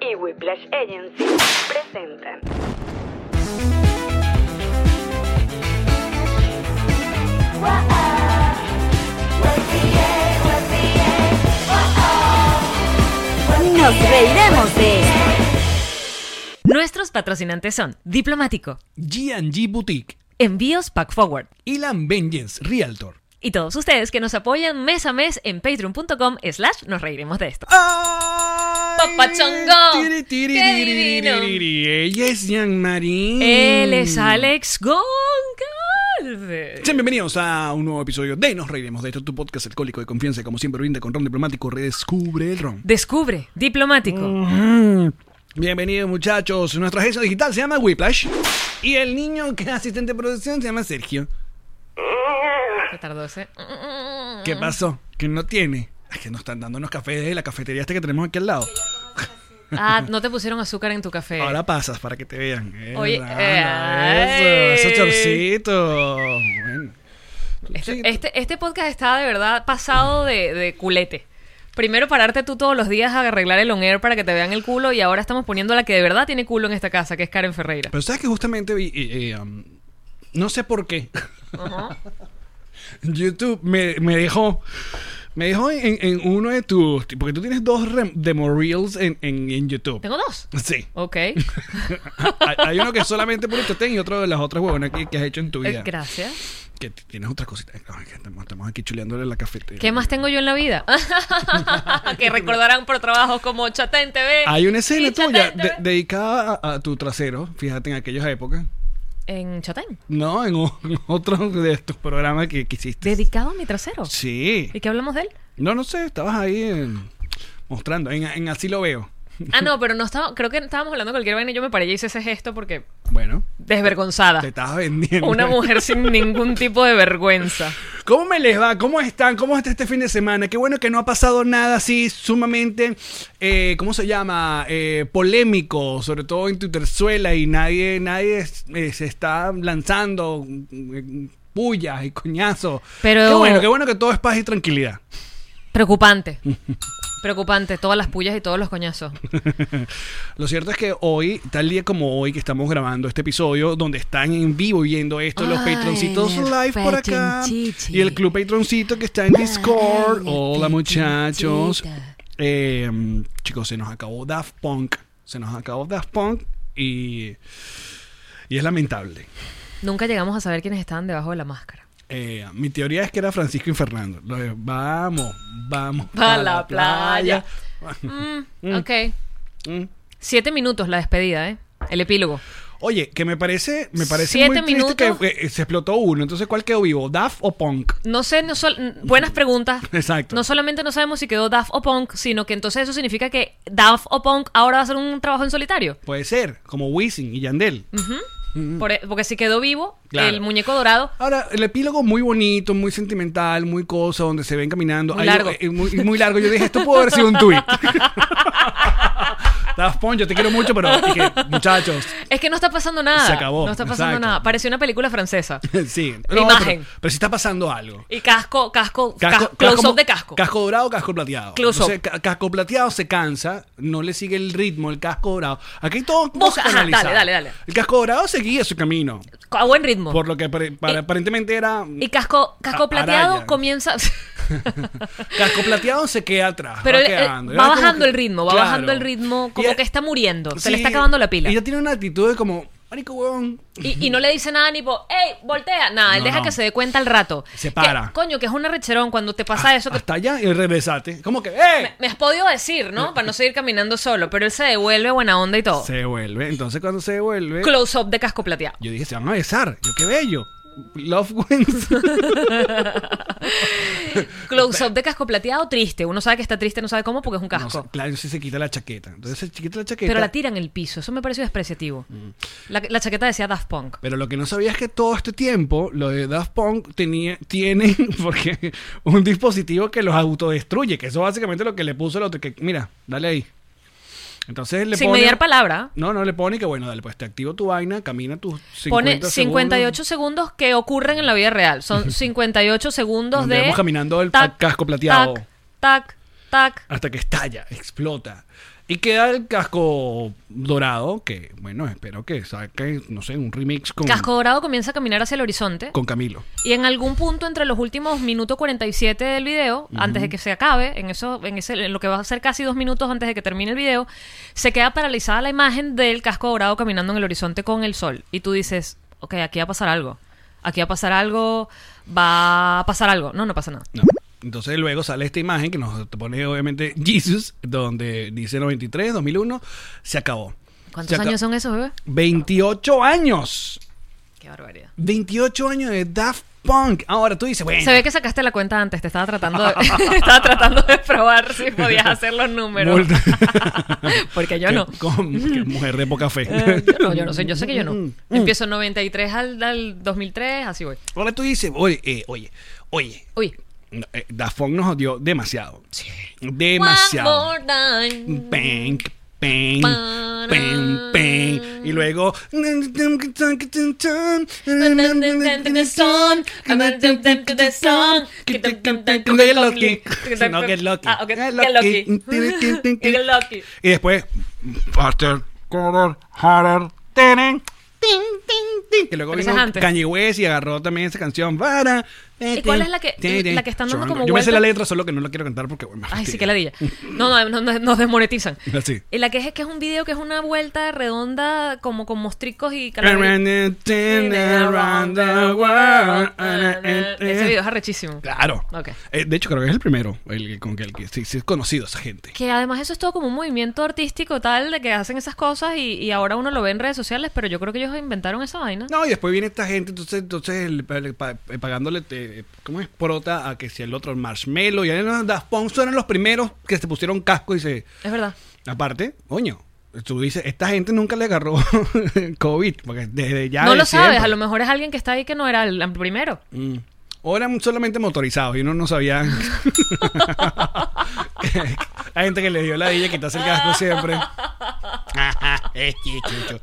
y Whiplash Agency presentan Nos reiremos de esto. Nuestros patrocinantes son Diplomático, G&G Boutique, Envíos Pack Forward Ilan Vengeance Realtor. y todos ustedes que nos apoyan mes a mes en patreon.com slash nos reiremos de esto. ¡Papachongo! Tiri, tiri, ¡Qué tiri, tiri. Ella es Jean-Marie. Él es Alex Goncalves. Sean bienvenidos a un nuevo episodio de Nos Reiremos de esto, tu podcast alcohólico de confianza, como siempre brinda con ron diplomático, redescubre el ron. Descubre Diplomático. Mm. Bienvenidos muchachos, nuestra agencia digital se llama Whiplash y el niño que es asistente de producción se llama Sergio. Que tardó ese. ¿Qué pasó? Que no tiene. Es que nos están dando unos cafés de la cafetería este que tenemos aquí al lado. Ah, no te pusieron azúcar en tu café. Ahora pasas para que te vean. Eh, Oye, eh, eso, eso chorcito. Bueno. Este, este, este podcast está de verdad pasado de, de culete. Primero pararte tú todos los días a arreglar el on air para que te vean el culo y ahora estamos poniendo a la que de verdad tiene culo en esta casa, que es Karen Ferreira. Pero sabes que justamente vi, eh, eh, um, no sé por qué. YouTube me, me dejó. Me dejó en, en uno de tus. Porque tú tienes dos demo reels en, en, en YouTube. Tengo dos. Sí. Ok. hay, hay uno que es solamente por usted y otro de las otras huevonas que, que has hecho en tu Eh, vida. Gracias. que tienes otras cositas. Estamos, estamos aquí chuleándole la cafetería. ¿Qué más tengo yo en la vida? que recordarán por trabajos como Chatén TV. Hay una escena tuya de- dedicada a, a tu trasero, fíjate, en aquellas épocas. En Chatén. No, en, o- en otro de estos programas que, que hiciste. Dedicado a mi trasero. Sí. ¿Y qué hablamos de él? No, no sé, estabas ahí eh, mostrando. En, en Así lo veo. Ah, no, pero no estaba, creo que estábamos hablando de cualquier vaina y yo me paré y hice ese gesto porque Bueno, desvergonzada. te estabas vendiendo. Una mujer sin ningún tipo de vergüenza. ¿Cómo me les va? ¿Cómo están? ¿Cómo está este fin de semana? Qué bueno que no ha pasado nada así sumamente, eh, ¿cómo se llama? Eh, polémico, sobre todo en Twitterzuela y nadie, nadie es- eh, se está lanzando eh, pullas y coñazos. Pero- Qué bueno, qué bueno que todo es paz y tranquilidad. Preocupante. Preocupante. Todas las pullas y todos los coñazos. Lo cierto es que hoy, tal día como hoy que estamos grabando este episodio, donde están en vivo viendo esto, los patroncitos live por acá. Y el club patroncito que está en Discord. Ay, Hola muchachos. Eh, chicos, se nos acabó Daft Punk. Se nos acabó Daft Punk y, y es lamentable. Nunca llegamos a saber quiénes estaban debajo de la máscara. Eh, mi teoría es que era Francisco y Fernando. Lo de, Vamos, vamos. Pa' a la playa. Mm. Mm, ok. Mm. Siete minutos la despedida, ¿eh? El epílogo. Oye, que me parece, me parece Siete muy triste minutos. que eh, se explotó uno. Entonces, ¿cuál quedó vivo? ¿Daft o Punk? No sé, no sol- buenas preguntas. Exacto. No solamente no sabemos si quedó Daft o Punk, sino que entonces eso significa que Daft o Punk ahora va a hacer un trabajo en solitario. Puede ser, como Wisin y Yandel. Por e- porque si quedó vivo, Claro. el muñeco dorado. Ahora, el epílogo muy bonito, muy sentimental, muy cosa, donde se ven caminando. Muy Ay, largo. eh, muy, muy largo. Yo dije, esto pudo haber sido un tuit. Daft Punk, yo te quiero mucho, pero muchachos, Es que no está pasando nada. Se acabó, No está pasando exacto. nada. Pareció una película francesa. sí. Imagen. Pero, pero sí está pasando algo. Y casco, casco, Casco- ca- close-up de casco. Casco dorado, casco plateado. Close up. Entonces, ca- casco plateado se cansa, no le sigue el ritmo, el casco dorado. Aquí todo, Busca- ajá, dale, dale, dale. El casco dorado seguía su camino. A buen ritmo. Por lo que apare- para- Y- aparentemente era. Y casco, casco plateado araya. comienza. Casco plateado se queda atrás. Pero va, él- él- quedando. va bajando que- el ritmo, va Claro. bajando el ritmo, como Y- que está muriendo. Se le está acabando la pila. Y ella tiene una actitud de como, marico, huevón. Y, y no le dice nada ni po, ¡ey, voltea! Nada, él No, deja no. que se dé cuenta al rato. Se Que, para. coño, que es un arrecherón cuando te pasa Ah, eso. Que Hasta allá y regresaste. Como que, ¡eh! me, me has podido decir, ¿no? Para no seguir caminando solo. Pero él se devuelve buena onda y todo. Se devuelve. Entonces, cuando se devuelve, Close up de casco plateado. yo dije, se van a besar. Yo, qué bello. Love wins. Close up de casco plateado triste. Uno sabe que está triste, no sabe cómo porque es un casco. claro, si se quita la chaqueta. Entonces se quita la chaqueta. Pero la tira en el piso. Eso me pareció despreciativo. Mm. La, la chaqueta decía Daft Punk. Pero lo que no sabía es que todo este tiempo lo de Daft Punk tenía, tienen porque un dispositivo que los autodestruye, que eso básicamente lo que le puso el otro, que mira, dale ahí. Entonces le Sin pone... mediar palabra. No, no le pone que bueno, dale, pues te activo tu vaina, camina tus 50 Pone segundos, 58 segundos que ocurren en la vida real. Son 58 segundos de. vamos caminando el casco plateado. Tac, tac, tac. hasta que estalla, explota. Y queda el casco dorado, que bueno, espero que saque, no sé, un remix con, Casco Dorado comienza a caminar hacia el horizonte. con Camilo. Y en algún punto entre los últimos minutos 47 del video, antes de que se acabe, en eso, en ese, en lo que va a ser casi dos minutos antes de que termine el video, se queda paralizada la imagen del casco dorado caminando en el horizonte con el sol. Y tú dices, ok, aquí va a pasar algo. Aquí va a pasar algo, va a pasar algo. No, no pasa nada. No. Entonces luego sale esta imagen que nos pone obviamente Jesus, donde dice 93, 2001, se acabó. ¿Cuántos Se años son esos, bebé? 28 años. Qué barbaridad. 28 años de Daft Punk. Ahora tú dices, bueno. Se ve que sacaste la cuenta antes, te estaba tratando de, estaba tratando de probar si podías hacer los números. Porque yo no. con- mujer de poca fe. Eh, yo no, yo no sé, yo sé que yo no. Mm, Empiezo 93 al, al 2003, así voy. Ahora tú dices, oye, eh, oye, oye. Uy. Eh, Daft Punk nos odió demasiado. Demasiado. One more time. Bang, bang, bang, bang. Y luego. No, get lucky. No, get lucky. Ah, Get lucky. lucky. Get lucky. Y después. Faster, color, harder, tenen. Ting, ting, ting. Que luego vino. Kanye West y agarró también esa canción. Para. ¿Y cuál es la que- la que están dando como Yo me sé la letra, solo que no la quiero cantar porque. Ay, sí, que ladilla. No, no, no, no, nos desmonetizan. Así. Y la que es que es un video que es una vuelta redonda como con mostricos y. Ese video es arrechísimo. Claro. Eh, de hecho, creo que es el primero el, con que, el que sí, sí es conocido esa gente. Que además eso es todo como un movimiento artístico tal de que hacen esas cosas y, ahora uno lo ve en redes sociales, pero yo creo que ellos inventaron esa vaina. No, y después viene esta gente, entonces, entonces el- el- pa- eh, pagándole, eh, ¿cómo es? Prota a que si el otro, el Marshmello, y ahí los Daft Punk fueron los primeros que se pusieron casco y se... Es verdad. Aparte, coño, tú dices, esta gente nunca le agarró COVID, porque desde ya... no lo sabes, a lo mejor es alguien que está ahí que no era el el primero. Mm. O eran solamente motorizados y uno no sabía. Hay gente que le dio la dilla quitarse el casco siempre. Chucho.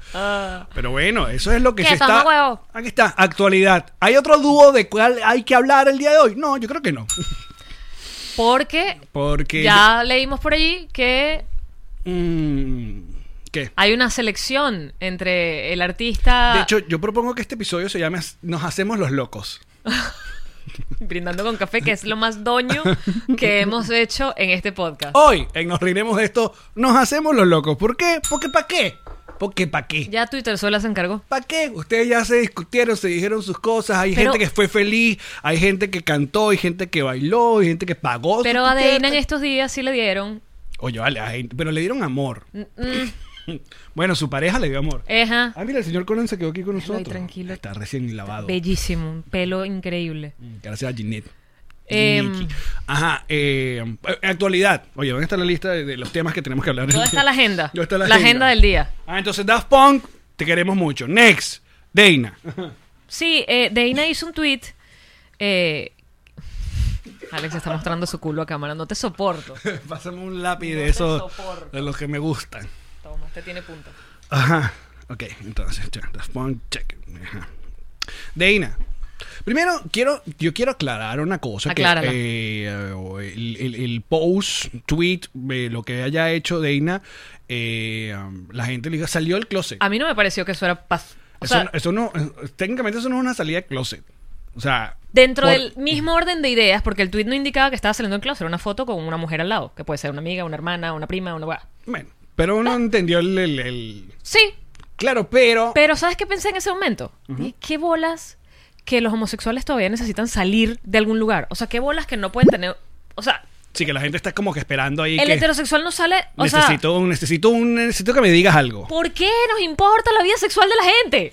Pero bueno, eso es lo que ¿Qué se está. huevo? Aquí está, actualidad. ¿Hay otro dúo de cuál hay que hablar el día de hoy? No, yo creo que no. Porque Porque. ya leímos por allí que Mm, ¿Qué? hay una selección entre el artista De hecho, yo propongo que este episodio se llame Nos hacemos los locos. brindando con café, que es lo más doño que hemos hecho en este podcast. Hoy, en Nos Riremos de esto, nos hacemos los locos. ¿Por qué? Porque ¿para qué? Porque ¿para qué? Ya Twitter sola se encargó. ¿Para qué? Ustedes ya se discutieron, se dijeron sus cosas. Hay Pero- gente que fue feliz, hay gente que cantó, hay gente que bailó, hay gente que pagó. Pero a Deina en estos días sí le dieron. Oye, vale, a gente- pero le dieron amor. mm, Bueno, su pareja le dio amor. Eja. Ah, mira, el señor Conan se quedó aquí con nosotros. tranquilo. Está recién lavado. Bellísimo, un pelo increíble. Gracias a Ginette. Em. Ajá, eh, actualidad. Oye, ¿dónde está la lista de, de los temas que tenemos que hablar? ¿Dónde está la agenda? ¿Dónde está la la agenda? agenda del día. Ah, entonces Daft Punk, te queremos mucho. Next, Deina. Sí, eh, Deina hizo un tweet. eh, Alex está mostrando su culo a cámara. No te soporto. Pásame un lápiz No de esos, de los que me gustan. Este tiene punta. Ajá. Ok, entonces, Daft check. Ajá. Deina. Primero, quiero, yo quiero aclarar una cosa. Aclárala. Que, eh, el, el- el post, tweet, eh, lo que haya hecho Deina, eh, um, la gente le diga, salió del closet. A mí no me pareció que eso era paz. Eso, sea, eso no, eh, técnicamente eso no es una salida de closet. O sea, dentro por- del mismo orden de ideas, porque el tweet no indicaba que estaba saliendo en clase, era una foto con una mujer al lado, que puede ser una amiga, una hermana, una prima, una. Bueno, pero uno entendió el, el- el- Sí, Claro, pero... pero ¿sabes qué pensé en ese momento? ¿Qué bolas que los homosexuales todavía necesitan salir de algún lugar? O sea, ¿qué bolas que no pueden tener... O sea, Sí, que la gente está como que esperando ahí el que... heterosexual no sale... O sea, necesito, un- necesito, un, necesito que me digas algo. ¿por qué nos importa la vida sexual de la gente?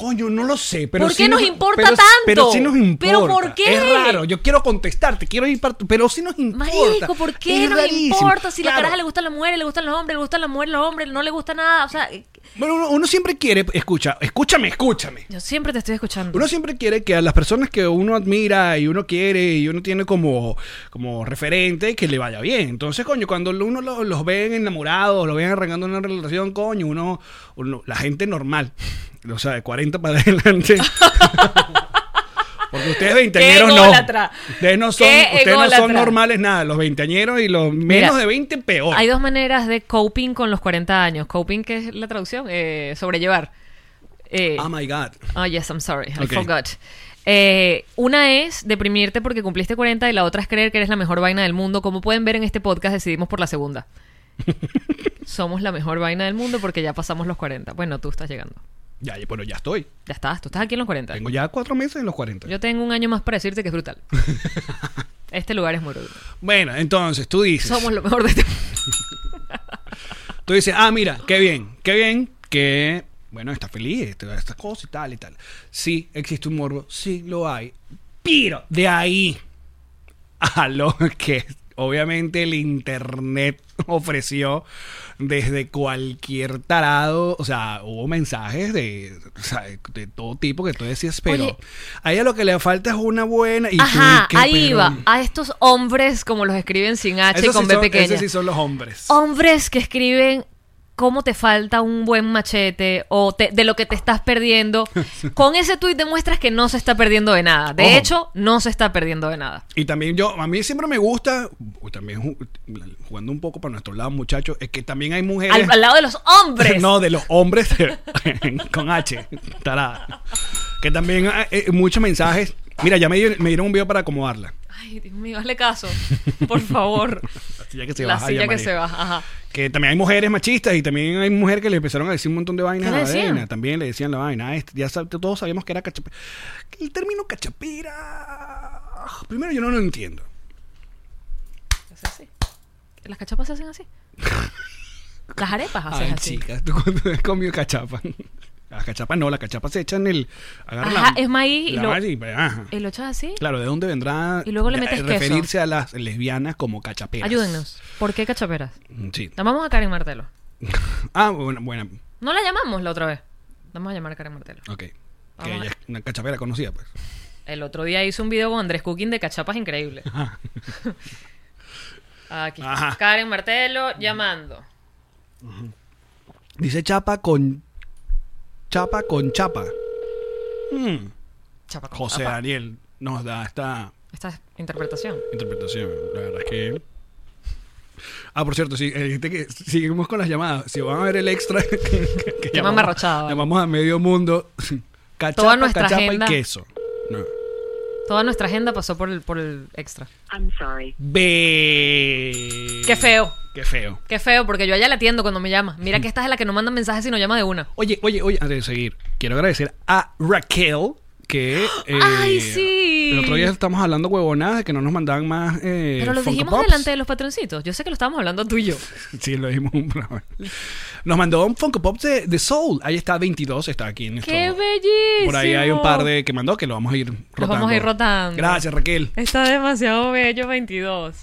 Coño, no lo sé, pero ¿Por sí qué nos importa pero- tanto? Pero sí nos importa. ¿Pero por qué? Es raro, yo quiero contestarte, quiero ir para pero sí nos importa. Marico, ¿por qué Es nos rarísimo. importa si la Claro. caraja le gustan las mujeres, le gustan los hombres, le gustan las mujeres, los hombres, no le gusta nada? O sea, Bueno, uno, uno siempre quiere, escucha, escúchame, escúchame. yo siempre te estoy escuchando. Uno siempre quiere que a las personas que uno admira y uno quiere y uno tiene como, como referente que le vaya bien. Entonces, coño, cuando uno lo- los ve enamorados, lo ven arrancando una relación, coño, uno, uno- la gente normal, o sea, de 40 para adelante. Porque ustedes veinteañeros no. Ustedes no son, ¡Qué ustedes no son normales nada. Los veinteañeros y los menos Mira, de 20 peor. Hay dos maneras de coping con los 40 años. Coping, que es la traducción, eh, sobrellevar. Eh, Oh my God. Oh, yes, I'm sorry. I Ok. forgot. Eh, una es deprimirte porque cumpliste 40 y la otra es creer que eres la mejor vaina del mundo. Como pueden ver en este podcast, decidimos por la segunda. Somos la mejor vaina del mundo porque ya pasamos los 40. Bueno, tú estás llegando. Ya, bueno, ya estoy. Ya estás, tú estás aquí en los 40. Tengo ya cuatro meses en los 40. Yo tengo un año más para decirte que es brutal. este lugar es muy brutal. Bueno, entonces tú dices. Somos lo mejor de este Tú dices, ah, mira, qué bien, qué bien que, bueno, está feliz, estas cosas y tal y tal. Sí, existe un morbo, sí, lo hay. Pero de ahí a lo que obviamente el internet ofreció desde cualquier tarado, o sea, hubo mensajes de, o sea, de todo tipo que tú decías, pero Oye. a ella lo que le falta es una buena y Ajá, ahí Pero- va. A estos hombres, como los escriben sin H y con sí B son- pequeña. esos sí son los hombres. Hombres que escriben cómo te falta un buen machete o te- de lo que te estás perdiendo. Con ese tuit demuestras que no se está perdiendo de nada. De Ojo. hecho, no se está perdiendo de nada. Y también yo, a mí siempre me gusta, también ju- jugando un poco para nuestro lado, muchachos, es que también hay mujeres. Al, al lado de los hombres. no, de los hombres con H, tarada. Que también hay eh, muchos mensajes. Mira, ya me, me dieron un video para acomodarla. Ay, Dios mío, hazle caso. Por favor. La silla que se La baja. silla ya, que se baja. Ajá. Que también hay mujeres machistas y también hay mujeres que le empezaron a decir un montón de vainas ¿Qué a la vaina. También le decían la vaina. Ah, este- ya sab- todos sabíamos que era cachapera. El término cachapera. Primero yo no lo entiendo. Hace así. Las cachapas se hacen así. Las arepas hacen Ay, así. chicas, tú cuando has comido cachapa. Las cachapas no, las cachapas se echan el. agarran Ajá, es maíz y la lo- y- ajá. ¿Y lo echas así? Claro, ¿de dónde vendrá Y luego le metes queso. referirse a las lesbianas como cachaperas? Ayúdennos. ¿Por qué cachaperas? Mm, Sí. Llamamos a Karen Martelo. Ah, bueno, buena. No la llamamos la otra vez. Vamos a llamar a Karen Martelo. Ok. Que Vamos ella es una cachapera conocida, pues. El otro día hizo un video con Andrés Cooking de cachapas increíble. Aquí. Ajá. Karen Martelo llamando. Dice chapa con. Chapa con chapa. Mm. Chapa con José chapa. Daniel nos da esta Esta interpretación. interpretación. La verdad es que. Ah, por cierto, sí, eh, dijiste que seguimos con las llamadas. Si van a ver el extra que, que- que Llama amarrachado, ¿vale? llamamos a medio mundo. Cachapa, Toda nuestra cachapa agenda. y queso. No. Toda nuestra agenda pasó por el, por el extra. I'm sorry. Be... Qué feo. Qué feo. Qué feo, porque yo allá la atiendo cuando me llama. Mira que esta es la que no manda mensajes sino llama de una. Oye, oye, oye, antes de seguir, quiero agradecer a Raquel que... eh, ¡Ay, sí! El otro día estamos hablando huevonadas de que no nos mandaban más... Eh, Pero lo Funko dijimos Pops. delante de los patroncitos. Yo sé que lo estábamos hablando tú y yo. Sí, lo dijimos un programa. Nos mandó un Funko Pop de, de Soul. Ahí está 22, está aquí en nuestro... ¡Qué bellísimo! Por ahí hay un par de que mandó que lo vamos a ir rotando. vamos a ir rotando. Gracias, Raquel. Está demasiado bello 22.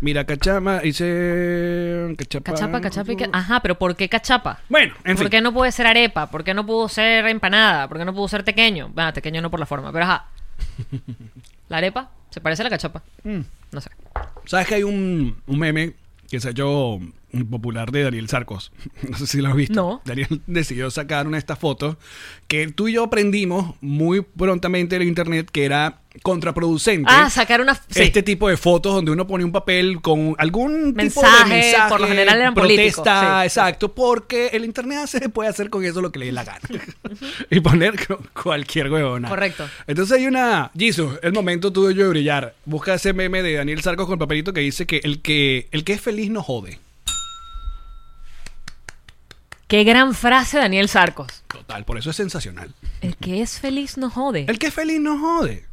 Mira, cachama, dice... Cachapa. Cachapa, cachapa y. Ajá, pero ¿por qué cachapa? Bueno, en ¿Por fin. qué no puede ser arepa? ¿Por qué no pudo ser empanada? ¿Por qué no pudo ser tequeño? Ah, tequeño no por la forma, pero ajá. La arepa se parece a la cachapa. Mm. No sé. ¿Sabes que hay un, un meme que se ha hecho popular de Daniel Sarcos? No sé si lo has visto. No. Daniel decidió sacar una de estas fotos que tú y yo aprendimos muy prontamente en internet que era contraproducente. Ah, sacar una... sí. Este tipo de fotos donde uno pone un papel con algún tipo de Mensaje, mensaje, por lo general eran políticos, protesta, sí. exacto, porque el internet se puede hacer con eso lo que le dé la gana y poner cu- cualquier huevona. Correcto. Entonces hay una, Jesus, el momento tuyo de brillar. Busca ese meme de Daniel Sarcos con el papelito que dice que el que el que es feliz no jode. Qué gran frase, Daniel Sarcos. Total, por eso es sensacional. El que es feliz no jode. El que es feliz no jode.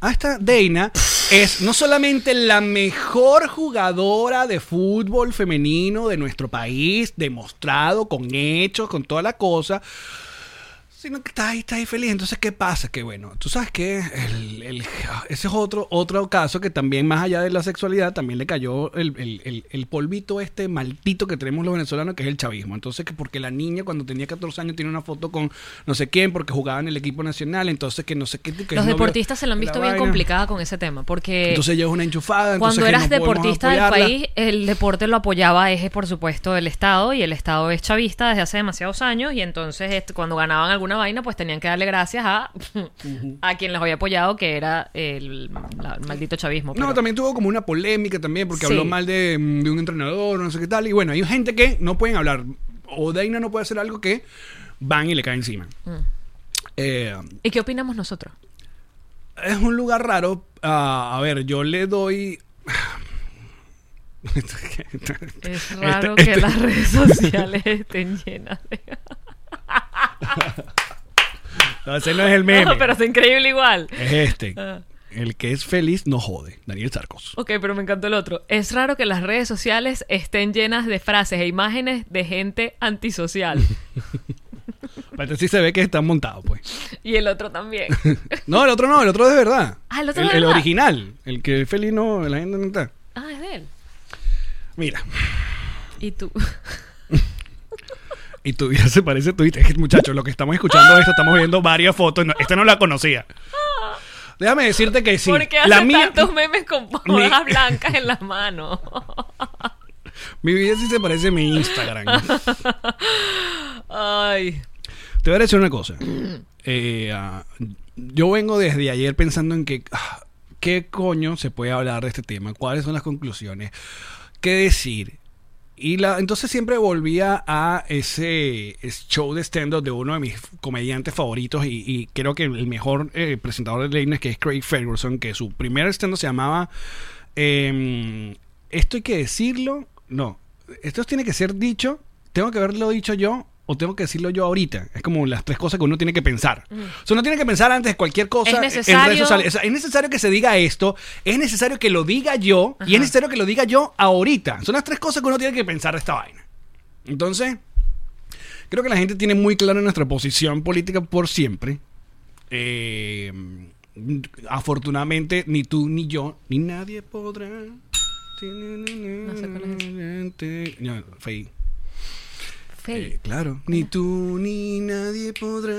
Hasta Deina es no solamente la mejor jugadora de fútbol femenino de nuestro país, demostrado con hechos, con toda la cosa, sino que estás ahí, estás ahí feliz. Entonces, ¿qué pasa? Que bueno, tú sabes que el, el- ese es otro, otro caso que también, más allá de la sexualidad, también le cayó el, el- polvito este maldito que tenemos los venezolanos, que es el chavismo. Entonces, que porque la niña cuando tenía 14 años tiene una foto con no sé quién, porque jugaba en el equipo nacional, entonces que no sé qué. que es Los novio deportistas se la han visto bien vaina. complicada con ese tema, porque Entonces ella es una enchufada. entonces cuando eras no deportista del país, el deporte lo apoyaba eje, por supuesto, el Estado, y el Estado es chavista desde hace demasiados años, y entonces este, cuando ganaban vaina, pues tenían que darle gracias a, a quien los había apoyado, que era el, la- el maldito chavismo. No, pero- también tuvo como una polémica también porque Sí. habló mal de, mm, de un entrenador, no sé qué tal. Y bueno, hay gente que no pueden hablar. O Daina no puede hacer algo que van y le cae encima. Mm. Eh, ¿Y qué opinamos nosotros? es un lugar raro. Ah, a ver, yo le doy... Es raro Este- que este- las redes sociales estén llenas de... No, ese no es el meme. No, pero es increíble igual. Es este. Ah. El que es feliz no jode. Daniel Sarcos. Ok, pero me encantó el otro. Es raro que las redes sociales estén llenas de frases e imágenes de gente antisocial. Pero sí se ve que está montado, pues. y el otro también. No, el otro no, el otro es de verdad. Ah, el otro el, de el original. El que es feliz no, la gente no está. Ah, es de él. Mira. Y tú. Y tu vida se parece a tu vida. Es que, muchachos, lo que estamos escuchando esto, estamos viendo varias fotos. No, esta no la conocía. Déjame decirte que sí. ¿Por qué hace la mía, tantos memes con Mi- hojas blancas en las manos? mi vida sí se parece a mi Instagram. Ay. Te voy a decir una cosa. Eh, ah, yo vengo desde ayer pensando en que ah, qué coño se puede hablar de este tema, cuáles son las conclusiones, qué decir. Y la, entonces siempre volvía a ese, show de stand-up de uno de mis comediantes favoritos y, creo que el mejor eh, presentador de Leines, que es Craig Ferguson, que su primer stand-up se llamaba em, Esto hay que decirlo, no, esto tiene que ser dicho, tengo que haberlo dicho yo o tengo que decirlo yo ahorita. Es como las tres cosas que uno tiene que pensar. O sea, uno tiene que pensar antes de cualquier cosa Es en necesario- redes sociales. O sea, es necesario que se diga esto, es necesario que lo diga yo y es necesario que lo diga yo ahorita. Son las tres cosas que uno tiene que pensar de esta vaina. Entonces, creo que la gente tiene muy clara nuestra posición política por siempre. Eh, afortunadamente, ni tú ni yo, ni nadie podrá. No sé cuál es No, Fey. Fey. Eh, claro. Ni tú ni nadie podrá.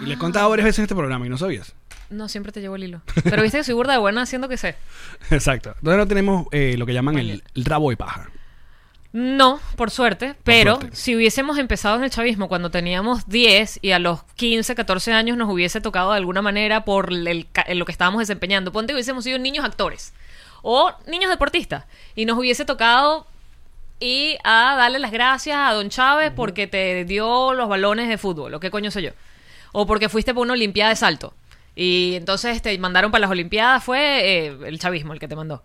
Y le he contado varias veces en este programa y no sabías. No, siempre te llevo el hilo. Pero viste que soy burda de buena haciendo que sé. Exacto. Entonces no tenemos eh, lo que llaman el, rabo de paja. No, por suerte, pero suerte. si hubiésemos empezado en el chavismo cuando teníamos 10 y a los 15, 14 años nos hubiese tocado de alguna manera por el lo que estábamos desempeñando, ponte que hubiésemos sido niños actores o niños deportistas y nos hubiese tocado y a darle las gracias a Don Chávez porque te dio los balones de fútbol, o qué coño sé yo, o porque fuiste por una olimpiada de salto y entonces te mandaron para las olimpiadas, fue eh, el chavismo el que te mandó.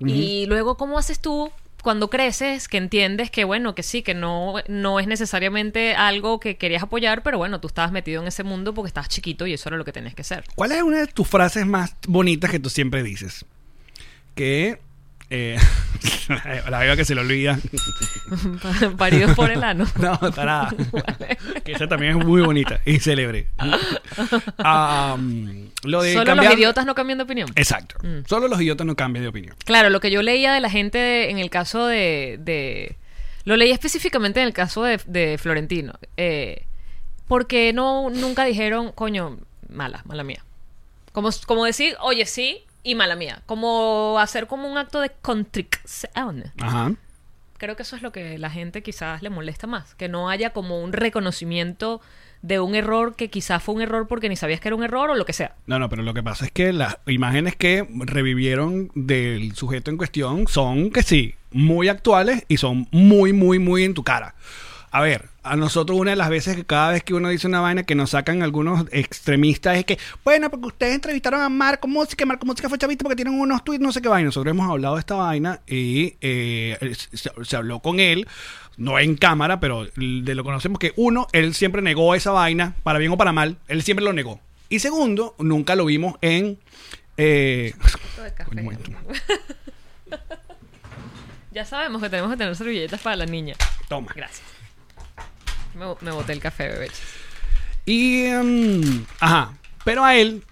Y luego, ¿cómo haces tú cuando creces que entiendes que, bueno, que sí, que no, no es necesariamente algo que querías apoyar, pero bueno, tú estabas metido en ese mundo porque estabas chiquito y eso era lo que tenías que ser? ¿Cuál es una de tus frases más bonitas que tú siempre dices? Que. Eh, la veo que se lo olvida. Paridos por el ano. No, estará. que esa también es muy bonita y célebre. Um, lo de Solo cambiar- los idiotas no cambian de opinión. Exacto. Mm. Solo los idiotas no cambian de opinión. Claro, lo que yo leía de la gente en el caso de... de- lo leí específicamente en el caso de, de Florentino. Eh, porque no, nunca dijeron, coño, mala, mala mía. Como, como decir, oye, sí, y mala mía. Como hacer como un acto de contrición. Ajá. Creo que eso es lo que la gente quizás le molesta más. Que no haya como un reconocimiento de un error que quizás fue un error porque ni sabías que era un error o lo que sea. No, no, pero lo que pasa es que las imágenes que revivieron del sujeto en cuestión son que sí, muy actuales y son muy, muy, muy en tu cara. A ver, a nosotros una de las veces que cada vez que uno dice una vaina que nos sacan algunos extremistas es que, bueno, porque ustedes entrevistaron a Marco Música, Marco Música fue chavista porque tienen unos tweets, no sé qué vaina. Nosotros hemos hablado de esta vaina y eh, se, se habló con él, no en cámara, pero de lo conocemos que uno, él siempre negó esa vaina, para bien o para mal, él siempre lo negó. Y segundo, nunca lo vimos en... eh. Ya sabemos que tenemos que tener servilletas para la niña. Toma. Gracias. Me, me boté el café, bebé. Y, mm, ajá, pero a él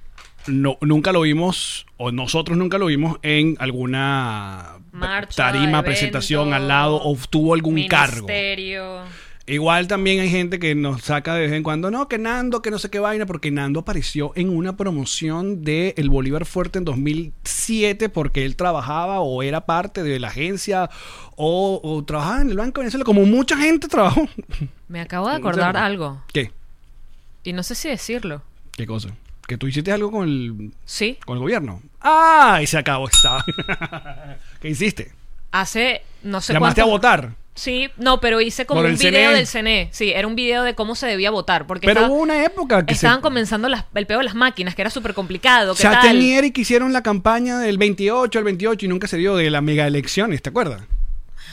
no, nunca lo vimos, o nosotros nunca lo vimos en alguna Marcha, tarima, evento, presentación al lado, o tuvo algún cargo. ministerio. Igual también hay gente que nos saca de vez en cuando, no, que Nando, que no sé qué vaina, porque Nando apareció en una promoción de El Bolívar Fuerte en 2007 porque él trabajaba o era parte de la agencia o, o trabajaba en el Banco de Venezuela, como mucha gente trabajó. Me acabo de ¿En acordar algo. ¿Qué? Y no sé si decirlo. ¿Qué cosa? ¿Que tú hiciste algo con el, Sí. con el gobierno? ¡Ah! Y se acabó esta. ¿Qué hiciste? Hace no sé ¿Llamaste cuánto. a votar? Sí, no, pero hice como Por un el video CNE. del CNE. Sí, era un video de cómo se debía votar. Porque Pero estaba- hubo una época que estaban comenzando las- el peo de las máquinas, que era súper complicado. ¿Qué y Eric hicieron la campaña del 28 al 28 y nunca se dio de la mega elecciones, ¿te acuerdas?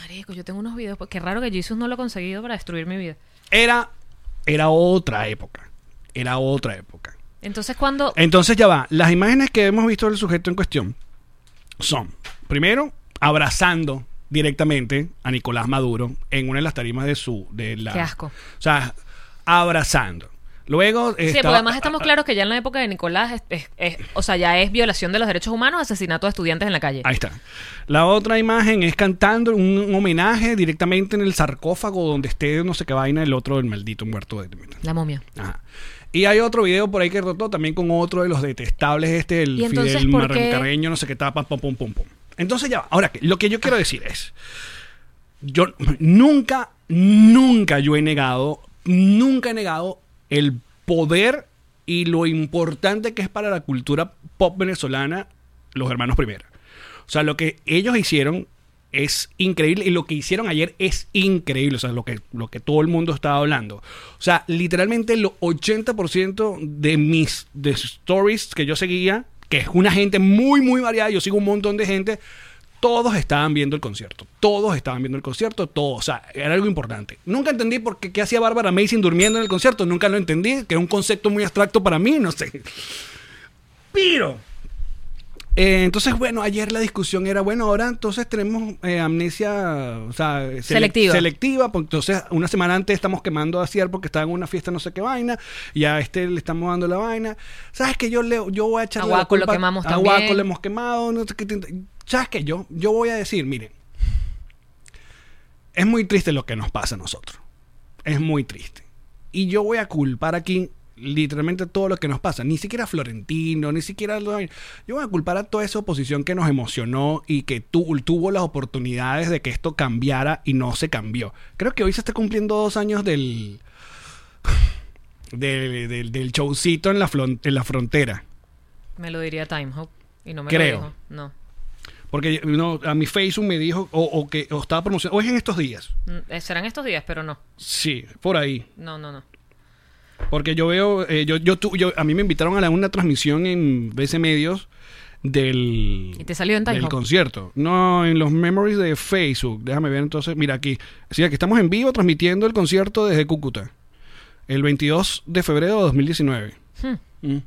Marico, yo tengo unos videos. pues, Qué raro que Jesus no lo ha conseguido para destruir mi vida. Era, era otra época. Era otra época. Entonces, cuando. Entonces ya va. Las imágenes que hemos visto del sujeto en cuestión son, primero, abrazando directamente a Nicolás Maduro en una de las tarimas de su... De la, Qué asco. O sea, abrazando. Luego... Sí, estaba- porque además estamos claros que ya en la época de Nicolás, es, es- es- o sea, ya es violación de los derechos humanos, asesinato de estudiantes en la calle. Ahí está. La otra imagen es cantando un homenaje directamente en el sarcófago donde esté no sé qué vaina el otro, el maldito muerto. De... La momia. Ajá. Y hay otro video por ahí que rotó también con otro de los detestables, este, el ¿Y entonces Fidel? Marrancarreño, no sé qué tapa, pum, pum, pum, pum. Entonces ya, va. ahora, lo que yo quiero decir es, yo nunca, nunca yo he negado, nunca he negado el poder y lo importante que es para la cultura pop venezolana los hermanos Primera. O sea, lo que ellos hicieron es increíble y lo que hicieron ayer es increíble, o sea, lo que, lo que todo el mundo estaba hablando. O sea, literalmente el 80% de mis de stories que yo seguía, que es una gente muy, muy variada, yo sigo un montón de gente, todos estaban viendo el concierto, todos estaban viendo el concierto, todos, o sea, era algo importante. Nunca entendí por qué, qué hacía Bárbara Mason durmiendo en el concierto, nunca lo entendí, que era un concepto muy abstracto para mí, no sé. Pero eh, entonces, bueno, ayer la discusión era, bueno, ahora entonces tenemos eh, amnesia, o sea, sele- Selectiva. selectiva, entonces una semana antes estamos quemando a Ciar porque estaba en una fiesta no sé qué vaina, y a este le estamos dando la vaina. ¿Sabes que yo le, yo voy a echarle A Guaco lo quemamos a también. Guaco le hemos quemado, no sé qué. ¿Sabes que yo? Yo voy a decir, miren, es muy triste lo que nos pasa a nosotros. Es muy triste. Y yo voy a culpar aquí literalmente todo lo que nos pasa. Ni siquiera Florentino, ni siquiera... Yo voy a culpar a toda esa oposición que nos emocionó y que tu- tuvo las oportunidades de que esto cambiara y no se cambió. Creo que hoy se está cumpliendo dos años del... Del, del, del showcito en la, flon- en la frontera. Me lo diría Time Hope. Y no me Creo. lo dijo. No. Porque no, a mi Facebook me dijo, o, o que o estaba promocionando, o es en estos días. Mm, eh, Serán estos días, pero no. Sí, por ahí. No, no, no. Porque yo veo, eh, yo, yo, tu- yo- a mí me invitaron a la- una transmisión en BC Medios del, ¿Y te salió en del concierto. No, en los memories de Facebook. Déjame ver entonces. Mira aquí. Sí, aquí estamos en vivo transmitiendo el concierto desde Cúcuta. El 22 de febrero de 2019. Hmm. Mm.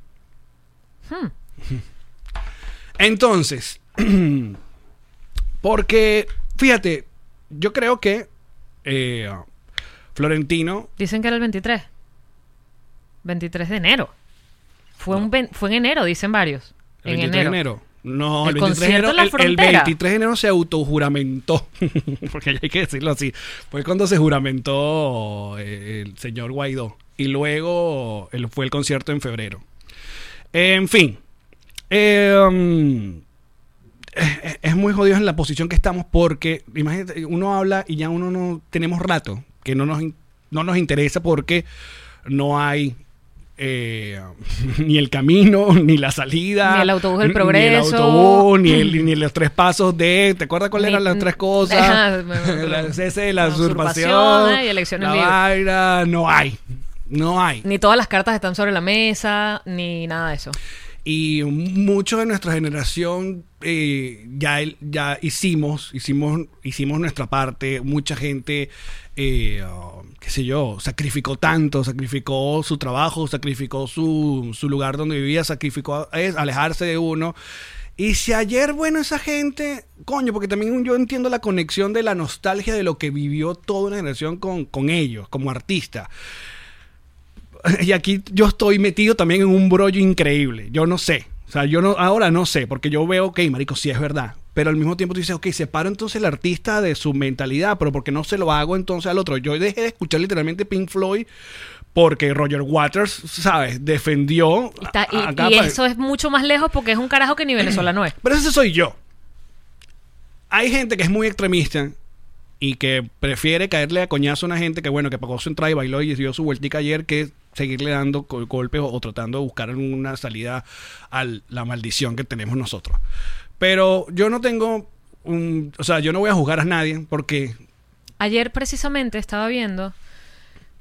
Entonces, porque, fíjate, yo creo que eh, Florentino Dicen que era el 23. 23 de enero. Fue, un fue en enero, dicen varios. El en 23 enero. de enero. No, El el 23 de enero, el- el, frontera. 23 de enero se autojuramentó. Porque hay que decirlo así. Fue cuando se juramentó eh, el señor Guaidó. Y luego el- fue el concierto en febrero. En fin. Eh, um, es, es muy jodido en la posición que estamos porque, imagínate, uno habla y ya uno no tenemos rato que no nos, no nos interesa porque no hay eh, ni el camino, ni la salida, Ni el autobús del progreso. ni el autobús, ni, el- ni los tres pasos de, ¿te acuerdas cuáles eran las tres cosas? Ajá, la cese, la, la usurpación, usurpación, eh, y elecciones la vaina, no hay, no hay. Ni todas las cartas están sobre la mesa, ni nada de eso. Y mucho de nuestra generación eh, ya, ya hicimos, hicimos, hicimos nuestra parte. Mucha gente, eh, qué sé yo, sacrificó tanto, sacrificó su trabajo, sacrificó su, su lugar donde vivía, sacrificó eh, alejarse de uno. Y si ayer, bueno, esa gente, coño, porque también yo entiendo la conexión de la nostalgia de lo que vivió toda una generación con, con ellos, como artista y aquí yo estoy metido también en un brollo increíble. Yo no sé. O sea, yo no, ahora no sé, porque yo veo, ok, marico, sí es verdad. Pero al mismo tiempo tú dices, ok, separo entonces el artista de su mentalidad, pero porque no se lo hago entonces al otro. Yo dejé de escuchar literalmente Pink Floyd porque Roger Waters, ¿sabes? Defendió. Está- y, a- y eso es mucho más lejos porque es un carajo que ni venezolano es. Pero ese soy yo. Hay gente que es muy extremista y que prefiere caerle a coñazo a una gente que, bueno, que pagó su entrada y bailó y dio su vueltica ayer que seguirle dando golpes o, o tratando de buscar una salida a la maldición que tenemos nosotros. Pero yo no tengo un... O sea, yo no voy a juzgar a nadie porque... Ayer precisamente estaba viendo,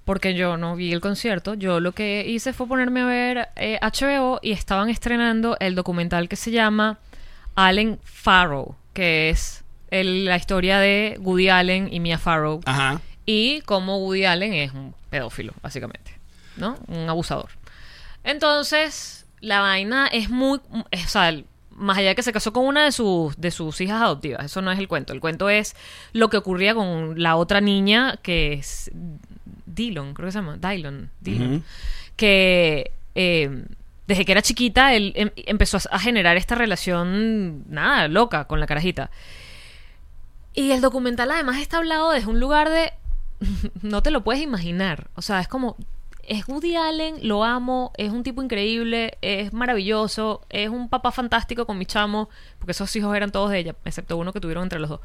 porque yo no vi el concierto, yo lo que hice fue ponerme a ver eh, HBO y estaban estrenando el documental que se llama Allen Farrow, que es el- la historia de Woody Allen y Mia Farrow. Ajá. y cómo Woody Allen es un pedófilo, básicamente, ¿no? Un abusador. Entonces, la vaina es muy, es- o sea, más allá de que se casó con una de sus, de sus hijas adoptivas, eso no es el cuento. El cuento es lo que ocurría con la otra niña que es Dillon, creo que se llama, Dylon, Dillon, que eh, desde que era chiquita él em- empezó a, a generar esta relación, nada, loca con la carajita. Y el documental además está hablado desde un lugar de... no te lo puedes imaginar. O sea, es como... Es Woody Allen, lo amo, es un tipo increíble, es maravilloso, es un papá fantástico con mi chamo, porque esos hijos eran todos de ella, excepto uno que tuvieron entre los dos.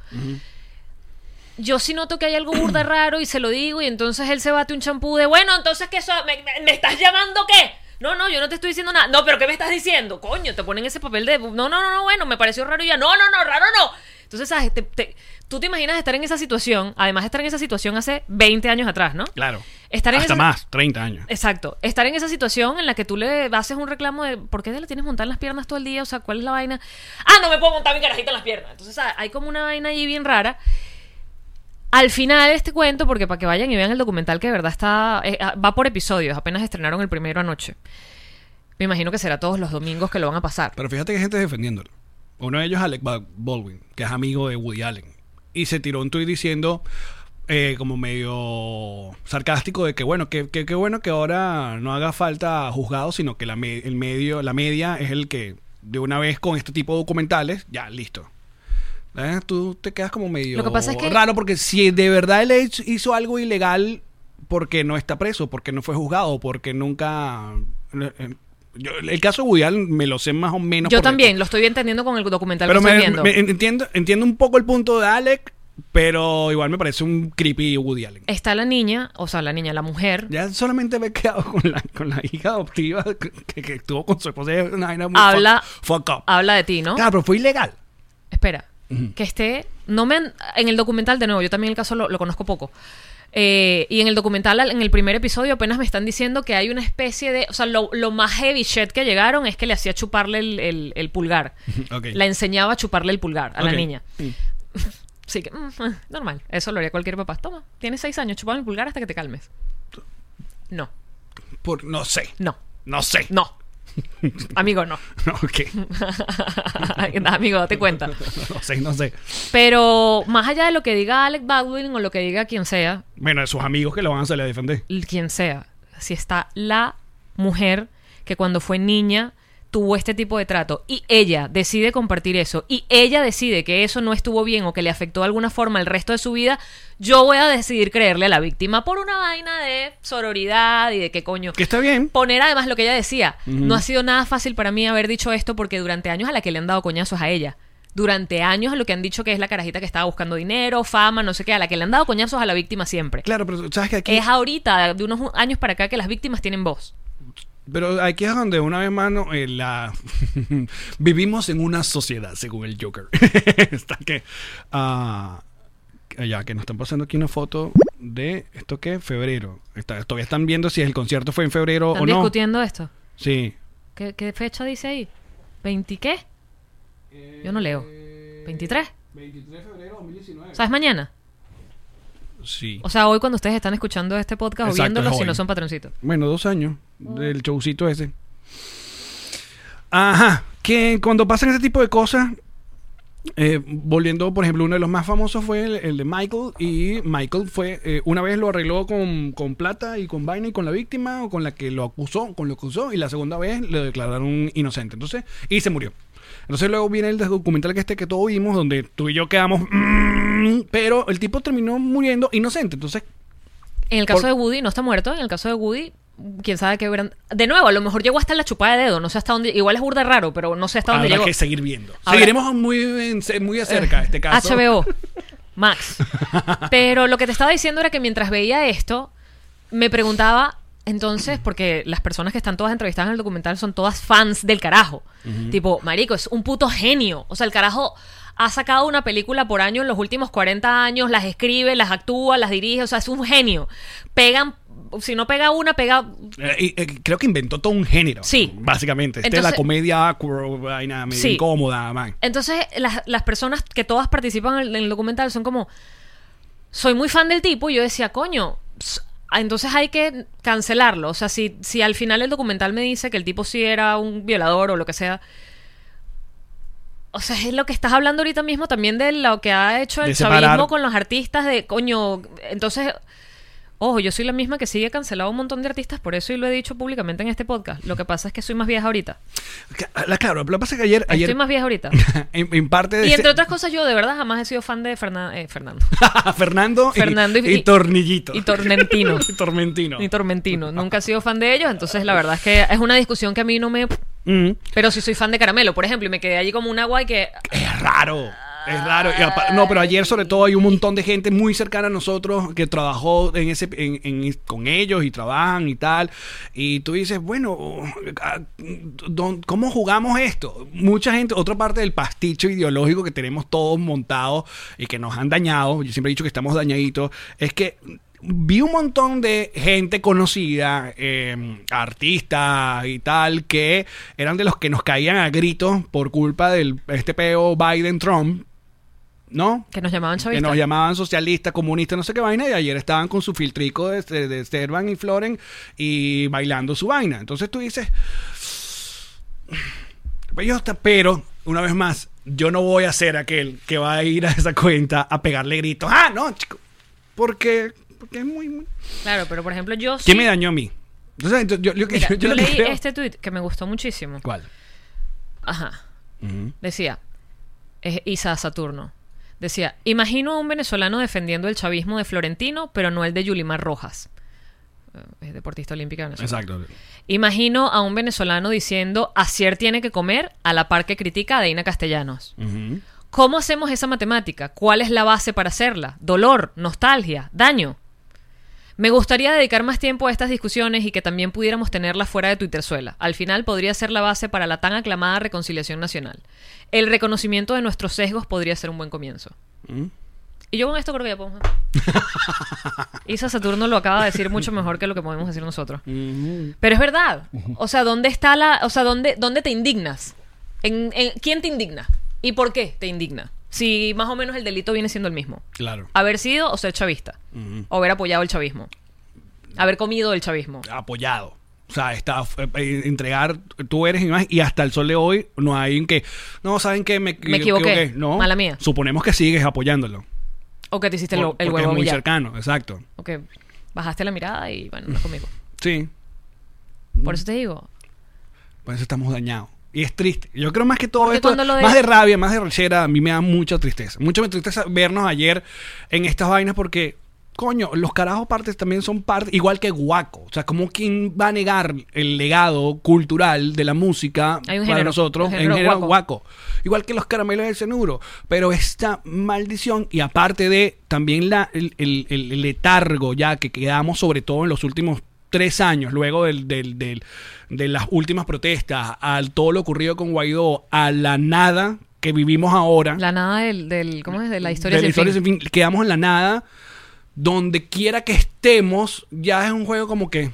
Yo sí noto que hay algo burda raro y se lo digo y entonces él se bate un champú de, bueno, entonces que eso, ¿me, me- me estás llamando qué? No, no, yo no te estoy diciendo nada. No, pero ¿qué me estás diciendo? Coño, te ponen ese papel de, no, no, no, no, bueno, me pareció raro y ya, no, no, no, raro no. Entonces, ¿sabes? Te- te- tú te imaginas estar en esa situación, además de estar en esa situación hace 20 años atrás, ¿no? Claro. Estar en Hasta esa- más, 30 años. Exacto. Estar en esa situación en la que tú le haces un reclamo de ¿por qué le tienes montar en las piernas todo el día? O sea, ¿cuál es la vaina? Ah, no me puedo montar mi carajita en las piernas. Entonces hay como una vaina ahí bien rara. Al final de este cuento, porque para que vayan y vean el documental que de verdad está. eh, ah, va por episodios, apenas estrenaron el primero anoche. Me imagino que será todos los domingos que lo van a pasar. Pero fíjate que hay gente defendiéndolo. Uno de ellos es Alec Ba- Baldwin, que es amigo de Woody Allen. Y se tiró un tuit diciendo, eh, como medio sarcástico, de que bueno, que, que- que bueno que ahora no haga falta juzgado, sino que la, me- el medio, la media es el que de una vez con este tipo de documentales, ya, listo. ¿Eh? Tú te quedas como medio Lo que pasa es que- raro porque si de verdad él hizo- hizo algo ilegal porque no está preso, porque no fue juzgado, porque nunca... yo- el caso de Woody Allen me lo sé más o menos. Yo también, lo estoy entendiendo con el documental Pero que estoy me, viendo. me- entiendo, entiendo un poco el punto de Alec, pero igual me parece un creepy Woody Allen. Está la niña, o sea, la niña, la mujer, Ya solamente me he quedado con la, con la hija adoptiva que, que estuvo con su esposa. es Una muy Habla- fuck, fuck up. habla de ti, ¿no? Claro, pero fue ilegal. Espera, que esté. No me han- en el documental, de nuevo, yo también el caso lo, lo conozco poco. Eh, y en el documental, en el primer episodio, apenas me están diciendo que hay una especie de. O sea, lo, lo más heavy shit que llegaron es que le hacía chuparle el, el- el pulgar. La enseñaba a chuparle el pulgar a la niña. Sí, que. mm, ah, normal. Eso lo haría cualquier papá. Toma, tienes seis años, chupame el pulgar hasta que te calmes. No, Por, no sé. no, No sé. no. Amigo, no. ok. Amigo, date cuenta. No sé, no sé. Pero más allá de lo que diga Alec Baldwin o lo que diga quien sea, Bueno, de sus amigos que lo van a salir a defender. quien sea, si está la mujer que cuando fue niña tuvo este tipo de trato y ella decide compartir eso y ella decide que eso no estuvo bien o que le afectó de alguna forma el resto de su vida, yo voy a decidir creerle a la víctima por una vaina de sororidad y de qué coño. Que está bien. Poner además lo que ella decía. No ha sido nada fácil para mí haber dicho esto porque durante años a la que le han dado coñazos a ella. Durante años a lo que han dicho que es la carajita que estaba buscando dinero, fama, no sé qué, a la que le han dado coñazos a la víctima siempre. Claro, pero sabes que aquí. Es ahorita, de unos años para acá, que las víctimas tienen voz. Pero aquí es donde una vez más no, eh, la vivimos en una sociedad, según el Joker. Está que ah, ya que nos están pasando aquí una foto de esto que febrero. Está- todavía están viendo si el concierto fue en febrero ¿Están o no. discutiendo esto? Sí. ¿Qué, qué fecha dice ahí? ¿20 qué? Yo no leo. ¿23? 23 de febrero de 2019. ¿Sabes mañana? Sí. O sea, hoy cuando ustedes están escuchando este podcast Exacto, o viéndolo, si no son patroncitos. Bueno, dos años del showcito ese. Ajá. Que cuando pasan ese tipo de cosas, eh, volviendo, por ejemplo, uno de los más famosos fue el, el de Michael. Y Michael fue, eh, una vez lo arregló con, con plata y con vaina y con la víctima o con la que lo acusó, con lo que acusó. Y la segunda vez le declararon inocente. Entonces, y se murió. Entonces luego viene el documental que este que todos vimos, donde tú y yo quedamos, pero el tipo terminó muriendo inocente. Entonces, En el caso Por- de Woody no está muerto. En el caso de Woody, quién sabe qué hubieran... De nuevo, a lo mejor llegó hasta la chupada de dedo. No sé hasta dónde... Igual es burda raro, pero no sé hasta dónde habrá llegó. que seguir viendo. Seguiremos muy, en- muy de cerca este caso. HBO. Max. Pero lo que te estaba diciendo era que mientras veía esto, me preguntaba, entonces, porque las personas que están todas entrevistadas en el documental son todas fans del carajo. Tipo, Marico, es un puto genio. O sea, el carajo ha sacado una película por año en los últimos 40 años, las escribe, las actúa, las dirige, o sea, es un genio. Pegan, si no pega una, pega Eh, eh, creo que inventó todo un género. Sí. Básicamente. Este es Entonces- la comedia awkward, vaina medio Sí. incómoda, man. Entonces, las, las personas que todas participan en el, en el documental son como, soy muy fan del tipo, y yo decía, coño, ah, entonces hay que cancelarlo. O sea, si, si al final el documental me dice que el tipo sí era un violador o lo que sea, o sea, es lo que estás hablando ahorita mismo también de lo que ha hecho el chavismo con los artistas, de coño, entonces... Ojo, yo soy la misma que sigue cancelado un montón de artistas, por eso y lo he dicho públicamente en este podcast. Lo que pasa es que soy más vieja ahorita. La- Claro, lo que pasa es que ayer. ayer Estoy más vieja ahorita. en, en parte de. Y entre otras cosas, yo de verdad jamás he sido fan de Fernan- eh, Fernando. Fernando, y- Fernando y- y, Tornillito. y Tormentino. y Tormentino. Ni Tormentino. Nunca he sido fan de ellos, entonces la verdad es que es una discusión que a mí no me... Mm. Pero sí soy fan de Caramelo, por ejemplo, y me quedé allí como un agua y que... Es raro. Es raro. No, pero ayer sobre todo hay un montón de gente muy cercana a nosotros que trabajó en ese, en- en- con ellos y trabajan y tal. Y tú dices, bueno, ah, ¿cómo jugamos esto? Mucha gente, otra parte del pasticho ideológico que tenemos todos montados y que nos han dañado, yo siempre he dicho que estamos dañaditos, es que vi un montón de gente conocida, eh, artistas y tal, que eran de los que nos caían a gritos por culpa del este peo Biden-Trump, ¿no? Que nos llamaban Que chavistas. nos llamaban socialistas, comunistas, no sé qué vaina, y ayer estaban con su filtrico de, de, de Servan y Floren y bailando su vaina. Entonces tú dices, pues pero, una vez más, yo no voy a ser aquel que va a ir a esa cuenta a pegarle gritos. Ah, no, chico. Porque, porque es muy, muy- Claro, pero por ejemplo yo sí... ¿Quién me dañó a mí? Entonces, yo, yo- yo- Mira, yo yo, lo que leí creo- este tweet que me gustó muchísimo. ¿Cuál? Ajá. Decía, es Isa Saturno. Decía, imagino a un venezolano defendiendo el chavismo de Florentino, pero no el de Yulimar Rojas. Eh, Es deportista olímpica venezolana. Exacto. Imagino a un venezolano diciendo Asier tiene que comer a la par que critica a Deina Castellanos. ¿Cómo hacemos esa matemática? ¿Cuál es la base para hacerla? ¿Dolor? ¿Nostalgia? ¿Daño? Me gustaría dedicar más tiempo a estas discusiones y que también pudiéramos tenerlas fuera de Twitterzuela. Al final podría ser la base para la tan aclamada reconciliación nacional. El reconocimiento de nuestros sesgos podría ser un buen comienzo. Mm. Y yo con esto creo que ya podemos... Isa Saturno lo acaba de decir mucho mejor que lo que podemos decir nosotros. Ujú. Pero es verdad. O sea, ¿dónde está la. O sea, ¿dónde, dónde te indignas? ¿En, en- quién te indigna? ¿Y por qué te indigna? Si más o menos el delito viene siendo el mismo. Claro. Haber sido o ser chavista. O haber apoyado el chavismo. Haber comido el chavismo. Apoyado. O sea, está, eh, eh, entregar, tú eres y más, y hasta el sol de hoy no hay en que, no, ¿saben qué? Me, Me equivoqué. No. Mala mía. Suponemos que sigues apoyándolo. O que te hiciste el, Por- el porque huevo es muy cercano, exacto. O que bajaste la mirada y bueno, no es conmigo. Sí, Por eso te digo. por eso estamos dañados. Y es triste. Yo creo más que todo Porque esto, de- más de rabia, más de rechera, a mí me da mucha tristeza. Mucha me tristeza vernos ayer en estas vainas porque, coño, los carajos partes también son parte, igual que Guaco. O sea, como quien va a negar el legado cultural de la música para género, nosotros en género guaco. guaco. Igual que los caramelos del cenuro. Pero esta maldición, y aparte de también la, el, el- el letargo ya que quedamos, sobre todo en los últimos tres años, luego del, del- del- de las últimas protestas, al todo lo ocurrido con Guaidó, a la nada que vivimos ahora. La nada del. del ¿Cómo es? De la historia de la sin historia fin. sin fin, quedamos en la nada. Donde quiera que estemos, ya es un juego como que.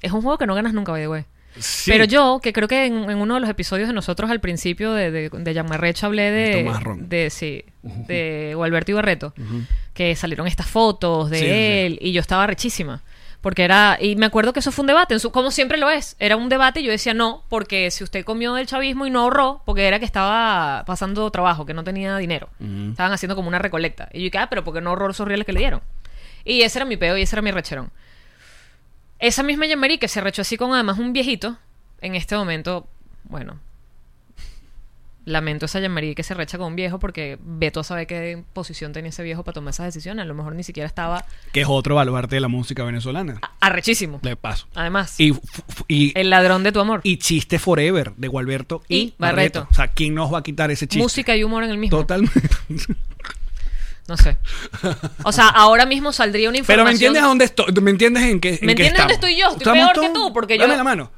Es un juego que no ganas nunca, by the way. sí, Pero yo, que creo que en, en uno de los episodios de nosotros al principio de, de, de Yamarrecha hablé de, Tomás Ron. de sí, de Gualberto y Barreto, que salieron estas fotos de Sí, sí, sí. él y yo estaba rechísima. Porque era, y me acuerdo que eso fue un debate, en su- como siempre lo es, era un debate y yo decía no, porque si usted comió del chavismo y no ahorró, porque era que estaba pasando trabajo, que no tenía dinero, estaban haciendo como una recolecta. Y yo dije, ah, pero ¿por qué no ahorró esos reales que le dieron? Y ese era mi peo y ese era mi recherón. Esa misma Yemery que se rechó así con además un viejito, en este momento, bueno, lamento esa Yemery que se recha con un viejo porque Beto sabe qué posición tenía ese viejo para tomar esas decisiones. A lo mejor ni siquiera estaba Que es otro baluarte de la música venezolana. arrechísimo. De paso. Además, Y, el ladrón de tu amor. y chiste forever de Gualberto y, Y Barreto. O sea, ¿quién nos va a quitar ese chiste? Música y humor en el mismo. Totalmente. No sé. O sea, ahora mismo saldría una información. Pero me entiendes a dónde estoy. ¿Me entiendes en qué? en ¿Me entiendes dónde estoy yo? Estoy peor que tú, porque Dame yo- la mano.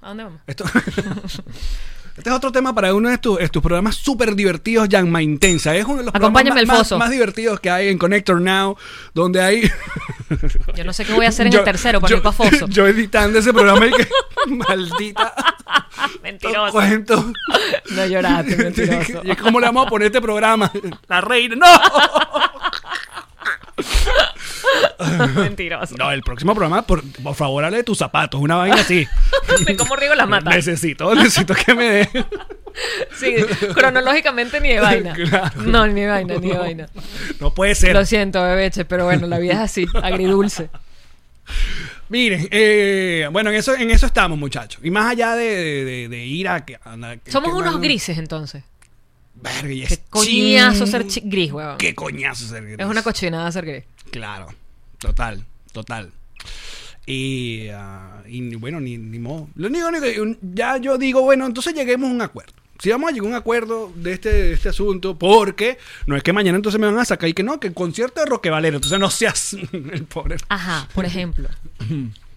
¿A dónde vamos? Esto... Este es otro tema para uno de tus, de tus programas súper divertidos, Yanma Intensa. Es uno de los Acompáñame programas más, divertidos que hay en Connector Now, donde hay... Yo no sé qué voy a hacer en el tercero para yo, Foso. Yo editando ese programa y que... Maldita... Mentiroso. Cuento. No lloraste, mentiroso. ¿Y cómo le vamos a poner este programa? La reina. ¡No! Mentiroso. No, el próximo programa, por, por favor, hable de tus zapatos. Una vaina así. Me como riego las matas. Necesito, necesito que me dé. Sí, cronológicamente ni de vaina. Claro. No, ni de vaina, ni de vaina. No puede ser. Lo siento, bebeche, pero bueno, la vida es así, agridulce. Miren, eh, bueno, en eso, en eso estamos, muchachos. Y más allá de, de- ir a... que- a- que- Somos que- unos grises entonces. Verga, y Qué coñazo chin- ser gris, weón. Qué coñazo ser gris. Es una cochinada ser gris. Claro, total, total. Y, ah, y bueno, ni, ni modo. Lo único ni que ya yo digo, bueno, entonces lleguemos a un acuerdo. Si vamos a llegar a un acuerdo de este, de este asunto, porque no es que mañana entonces me van a sacar y que no, que el concierto de Roque Valero, entonces no seas el pobre. Ajá, por ejemplo.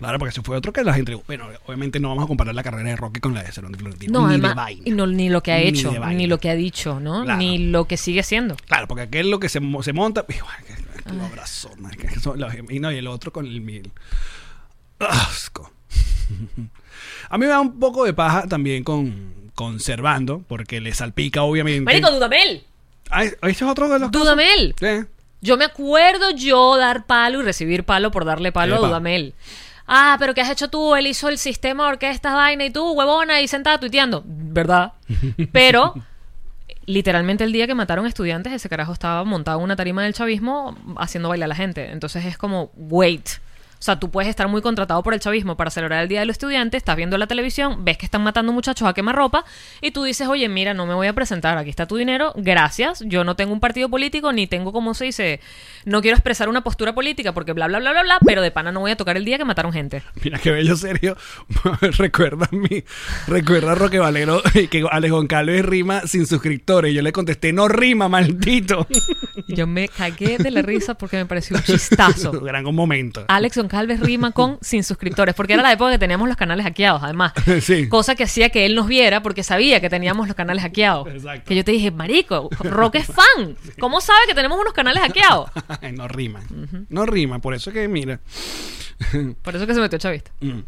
Claro, porque si fue otro que la gente, bueno, obviamente no vamos a comparar la carrera de Roque con la de Cerón de Florentino. No, ni de además, vaina. y no, ni lo que ha Ni hecho, de vaina. ni lo que ha dicho, ¿no? Claro. Ni lo que sigue siendo. Claro, porque aquel lo que se, se monta. y, bueno, lo abrazó, marica, que son los- y no, y el otro con el mil. Asco. A mí me da un poco de paja también con conservando, porque le salpica, obviamente. Marico, Dudamel. Ah, ¿Este es otro de los casos? Dudamel. Sí. Yo me acuerdo yo dar palo y recibir palo por darle palo Epa. a Dudamel. Ah, pero ¿qué has hecho tú? Él hizo el sistema de orquestas, vaina, y tú, huevona, ahí sentada tuiteando. ¿Verdad? Pero, literalmente el día que mataron estudiantes, ese carajo estaba montado en una tarima del chavismo haciendo bailar a la gente. Entonces es como, wait. O sea, tú puedes estar muy contratado por el chavismo para celebrar el Día de los Estudiantes, estás viendo la televisión, ves que están matando muchachos a quemarropa y tú dices, oye, mira, no me voy a presentar, aquí está tu dinero, gracias, yo no tengo un partido político ni tengo, como se dice, no quiero expresar una postura política porque bla, bla, bla, bla, bla, pero de pana no voy a tocar el día que mataron gente. Mira qué bello serio. recuerda a mí, recuerda a Roque Valero que Alex Goncalves rima sin suscriptores. Yo le contesté, no rima, maldito. Yo me cagué de la risa porque me pareció un chistazo. Gran momento. Alex Goncalves rima con sin suscriptores, porque era la época que teníamos los canales hackeados, además. Sí. Cosa que hacía que él nos viera porque sabía que teníamos los canales hackeados. Exacto. Que yo te dije, marico, Roque es fan. ¿Cómo sabe que tenemos unos canales hackeados? no rima. No rima, por eso que mira. Por eso que se metió chavista. Mm.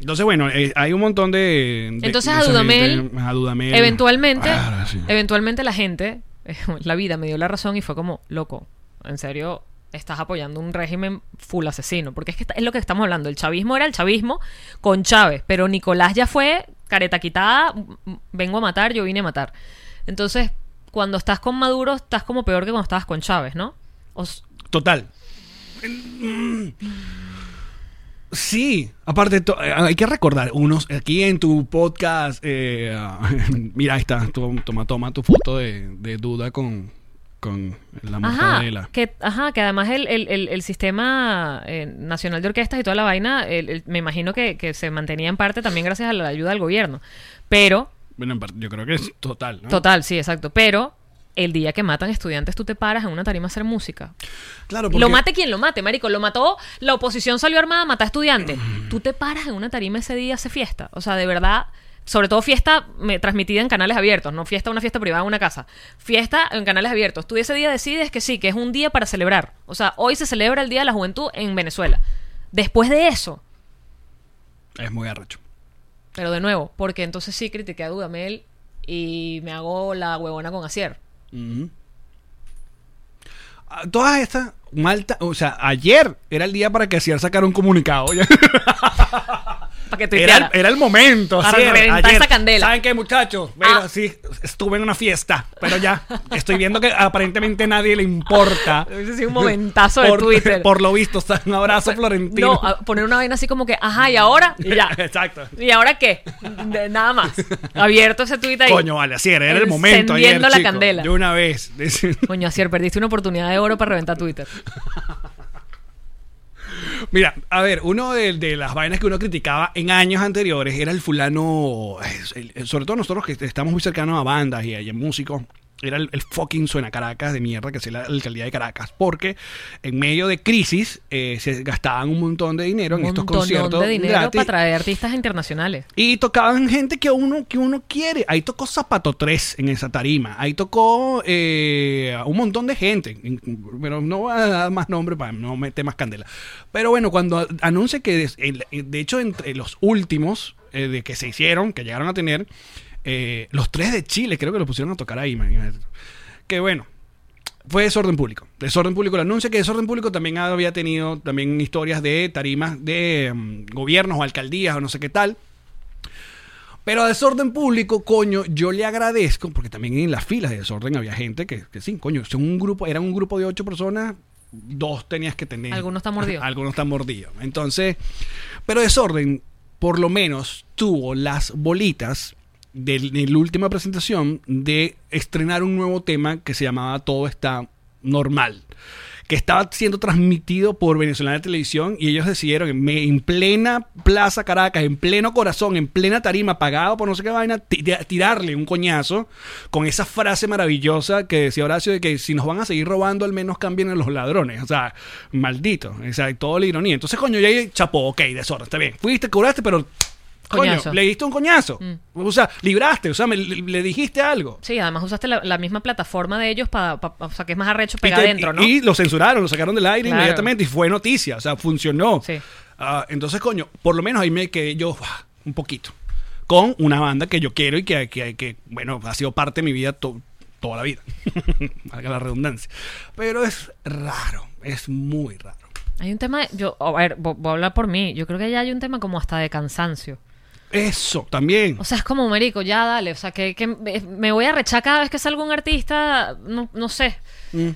Entonces, bueno, eh, hay un montón de. de- Entonces de a Dudamel, gente, a Dudamel. Eventualmente, Ah, sí. eventualmente la gente, la vida me dio la razón y fue como, loco, en serio, estás apoyando un régimen full asesino. Porque es que es lo que estamos hablando. El chavismo era el chavismo con Chávez, pero Nicolás ya fue careta quitada, vengo a matar, yo vine a matar. Entonces, cuando estás con Maduro, estás como peor que cuando estabas con Chávez, ¿no? O s- Total. Sí, aparte, eh, hay que recordar, unos aquí en tu podcast, eh, mira, ahí está, tu- toma, toma tu foto de, de duda con, con la Ajá, mortadela. que, ajá, que además el, el- el- el sistema eh, nacional de orquestas y toda la vaina, me imagino que, que se mantenía en parte también gracias a la ayuda del gobierno. Pero, Bueno, en parte, yo creo que es total, ¿no? total, sí, exacto. Pero el día que matan estudiantes, tú te paras en una tarima a hacer música. Claro, porque Lo mate quien lo mate, marico. Lo mató, la oposición salió armada, mata a estudiantes. Mm. Tú te paras en una tarima ese día, hace fiesta. O sea, de verdad, sobre todo fiesta me, transmitida en canales abiertos, no fiesta, una fiesta privada en una casa. Fiesta en canales abiertos. Tú ese día decides que sí, que es un día para celebrar. O sea, hoy se celebra el Día de la Juventud en Venezuela. Después de eso, es muy arrecho. pero de nuevo, porque entonces sí critiqué a Dudamel y me hago la huevona con Acier. Ah, todas estas, Malta, o sea, ayer era el día para que Ciar sacara un comunicado. Para que Era, tuiteara. era el momento. Para Cier, reventar ayer. esa candela. ¿Saben qué, muchachos? Bueno, Ah. sí, estuve en una fiesta, pero ya estoy viendo que aparentemente a nadie le importa. Hubiese sido un momentazo de Por- Twitter. Por lo visto, o sea, un abrazo florentino. No, a poner una vaina así como que, ajá, y ahora, y ya. Exacto. ¿Y ahora qué? De- nada más. Abierto ese tuit ahí. Coño, vale, así era, era el momento ayer, Encendiendo la chico. candela. De una vez. Coño, Asier, perdiste una oportunidad de oro para reventar Twitter. Mira, a ver, uno de, de las vainas que uno criticaba en años anteriores era el fulano, sobre todo nosotros que estamos muy cercanos a bandas y a, músicos, era el, el fucking suena Caracas de mierda que es la alcaldía de Caracas, porque en medio de crisis eh, se gastaban un montón de dinero en Un estos montonón conciertos de dinero gratis. para traer artistas internacionales. Y tocaban gente que uno, que uno quiere. Ahí tocó Zapato 3 en esa tarima. Ahí tocó eh, un montón de gente. Pero no voy a dar más nombre para no meter más candela. Pero bueno, cuando anuncia que, de hecho, entre los últimos eh, de que se hicieron, que llegaron a tener, eh, los tres de Chile, creo que lo pusieron a tocar ahí. imagínate. Que bueno. Fue desorden público. Desorden público. El anuncio que desorden público también había tenido también historias de tarimas de mm, gobiernos o alcaldías o no sé qué tal. Pero a desorden público, coño, yo le agradezco, porque también en las filas de desorden había gente que, que sí, coño, son un grupo, eran un grupo de ocho personas, dos tenías que tener. Algunos están mordidos. Algunos están mordidos. Entonces, pero desorden, por lo menos, tuvo las bolitas de, de la última presentación de estrenar un nuevo tema que se llamaba Todo está normal que estaba siendo transmitido por Venezolana Televisión y ellos decidieron en, plena Plaza Caracas, en pleno corazón, en plena tarima, pagado por no sé qué vaina, ti- de- tirarle un coñazo con esa frase maravillosa que decía Horacio de que si nos van a seguir robando, al menos cambien a los ladrones. O sea, maldito. O sea, toda la ironía. Entonces, coño, ya chapó, ok, desorden, está bien. Fuiste, cobraste, pero... Coño, le diste un coñazo. O sea, libraste, o sea, me- le, le dijiste algo. Sí, además usaste la, la misma plataforma de ellos para, o sea, que es más arrecho Y pega te- adentro, ¿no? Y lo censuraron, lo sacaron del aire Claro. inmediatamente y fue noticia, o sea, funcionó. Sí. Ah, entonces, coño, por lo menos ahí me quedé yo ah, un poquito con una banda que yo quiero y que, que, que, bueno, ha sido parte de mi vida to- toda la vida. Valga la redundancia. Pero es raro, es muy raro. Hay un tema, yo, a ver, vo- voy a hablar por mí. Yo creo que ya hay un tema como hasta de cansancio. Eso, también. O sea, es como, marico, ya dale. O sea, que, que me voy a rechar cada vez que salga un artista, no, no sé. Mm.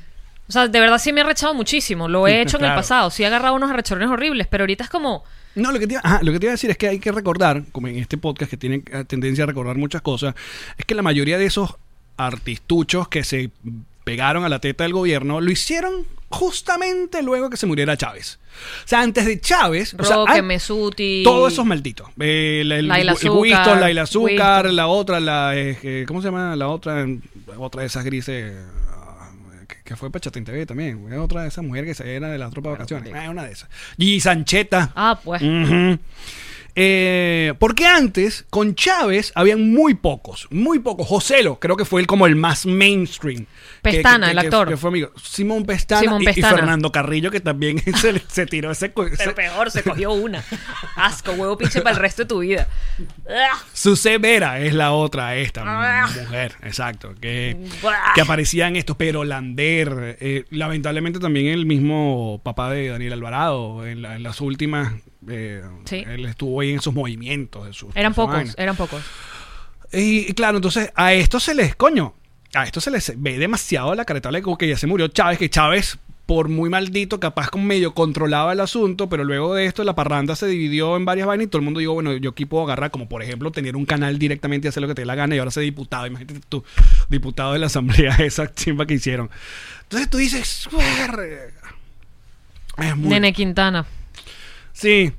O sea, de verdad sí me he rechado muchísimo. Lo he hecho en el pasado. Sí he agarrado unos arrechones horribles, pero ahorita es como... No, lo que, te iba, ajá, lo que te iba a decir es que hay que recordar, como en este podcast que tiene tendencia a recordar muchas cosas, es que la mayoría de esos artistuchos que se pegaron a la teta del gobierno lo hicieron justamente luego que se muriera Chávez. O sea, antes de Chávez, o sea, Roque, Mesuti... todos esos malditos. Eh, la- el, Laila el Azúcar, Winston, Laila Azúcar, Winston. la otra, la, eh, eh, ¿cómo se llama? La otra, otra de esas grises. ah, que- Que fue para Chatín TV también. Otra de esas mujeres que era de la tropa de vacaciones. Ah, una de esas. Y Sancheta. Ah, pues. Ujú. Eh, porque antes, con Chávez, habían muy pocos, muy pocos. Joselo, creo que fue el, como el más mainstream. Que- Pestana, que- el que- actor. Que fue amigo. Simón Pestana, Simón y-. Fernando Carrillo, que también se, tiró ese, Pero peor, se cogió una. Asco, huevo pinche para el resto de tu vida. Ah, Susé Vera es la otra, esta mujer, exacto, que, que aparecía en estos, pero Lander, eh, lamentablemente también el mismo papá de Daniel Alvarado, en, la- en las últimas, eh, Sí. él estuvo ahí en esos movimientos. De sus, Eran de pocos, eran pocos. Y, y claro, entonces a esto se les, coño, a esto se les ve demasiado la caretable como que ya se murió Chávez, que Chávez, por muy maldito, capaz con medio controlaba el asunto, pero luego de esto la parranda se dividió en varias vainas y todo el mundo dijo, bueno, yo aquí puedo agarrar, como por ejemplo, tener un canal directamente y hacer lo que te dé la gana y ahora ser diputado. Imagínate tú, diputado de la asamblea, esa chimba que hicieron. Entonces tú dices, es muy... Nene Quintana. Sí.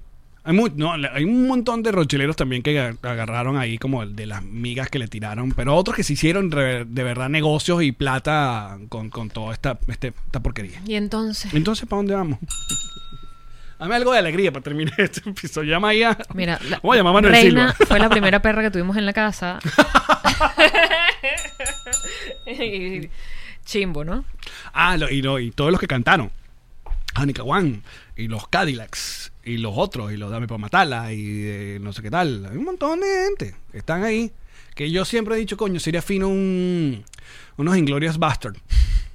Hay, mu- no, hay un montón de rocheleros también que aga- agarraron ahí como el de las migas que le tiraron, pero otros que se hicieron re- de verdad negocios y plata con, con toda esta, este- esta porquería. Y entonces... Entonces, ¿para dónde vamos? Dame algo de alegría para terminar este episodio. Llama ahí a... Mira, la Vamos a llamar a Manuel Reina Silva. fue la primera perra que tuvimos en la casa. Chimbo, ¿no? Ah, lo- y, lo- y todos los que cantaron. Anika Wan, y los Cadillacs, y los otros, y los Dame por Matarla, y eh, no sé qué tal. Hay un montón de gente que están ahí. Que yo siempre he dicho, coño, sería fino un, unos Inglorious Bastard.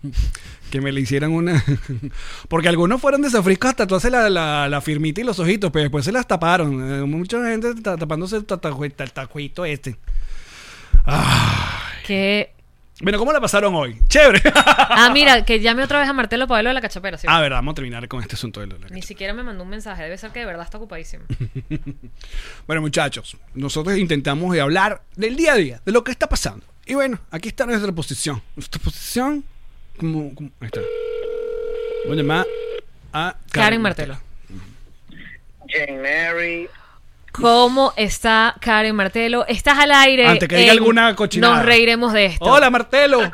que me le hicieran una. Porque algunos fueron desafriscos hasta tatuarse la, la, la firmita y los ojitos, pero después se las taparon. Eh, mucha gente tapándose el tatajuito, el tajuito este. Bueno, ¿cómo la pasaron hoy? Chévere. Ah, mira, que llame otra vez a Martelo para verlo de la cachapera. ¿sí? A ver, vamos a terminar con este asunto de la- Ni siquiera me mandó un mensaje. Debe ser que de verdad está ocupadísimo. Bueno, muchachos, nosotros intentamos hablar del día a día, de lo que está pasando. Y bueno, aquí está nuestra posición. Nuestra posición, como. como- ahí está. Voy a llamar a Karen Martelo. Jane Mary. ¿Cómo está Karen Martelo? Estás al aire. Antes que diga en alguna cochinada. Nos reiremos de esto. Hola, Martelo.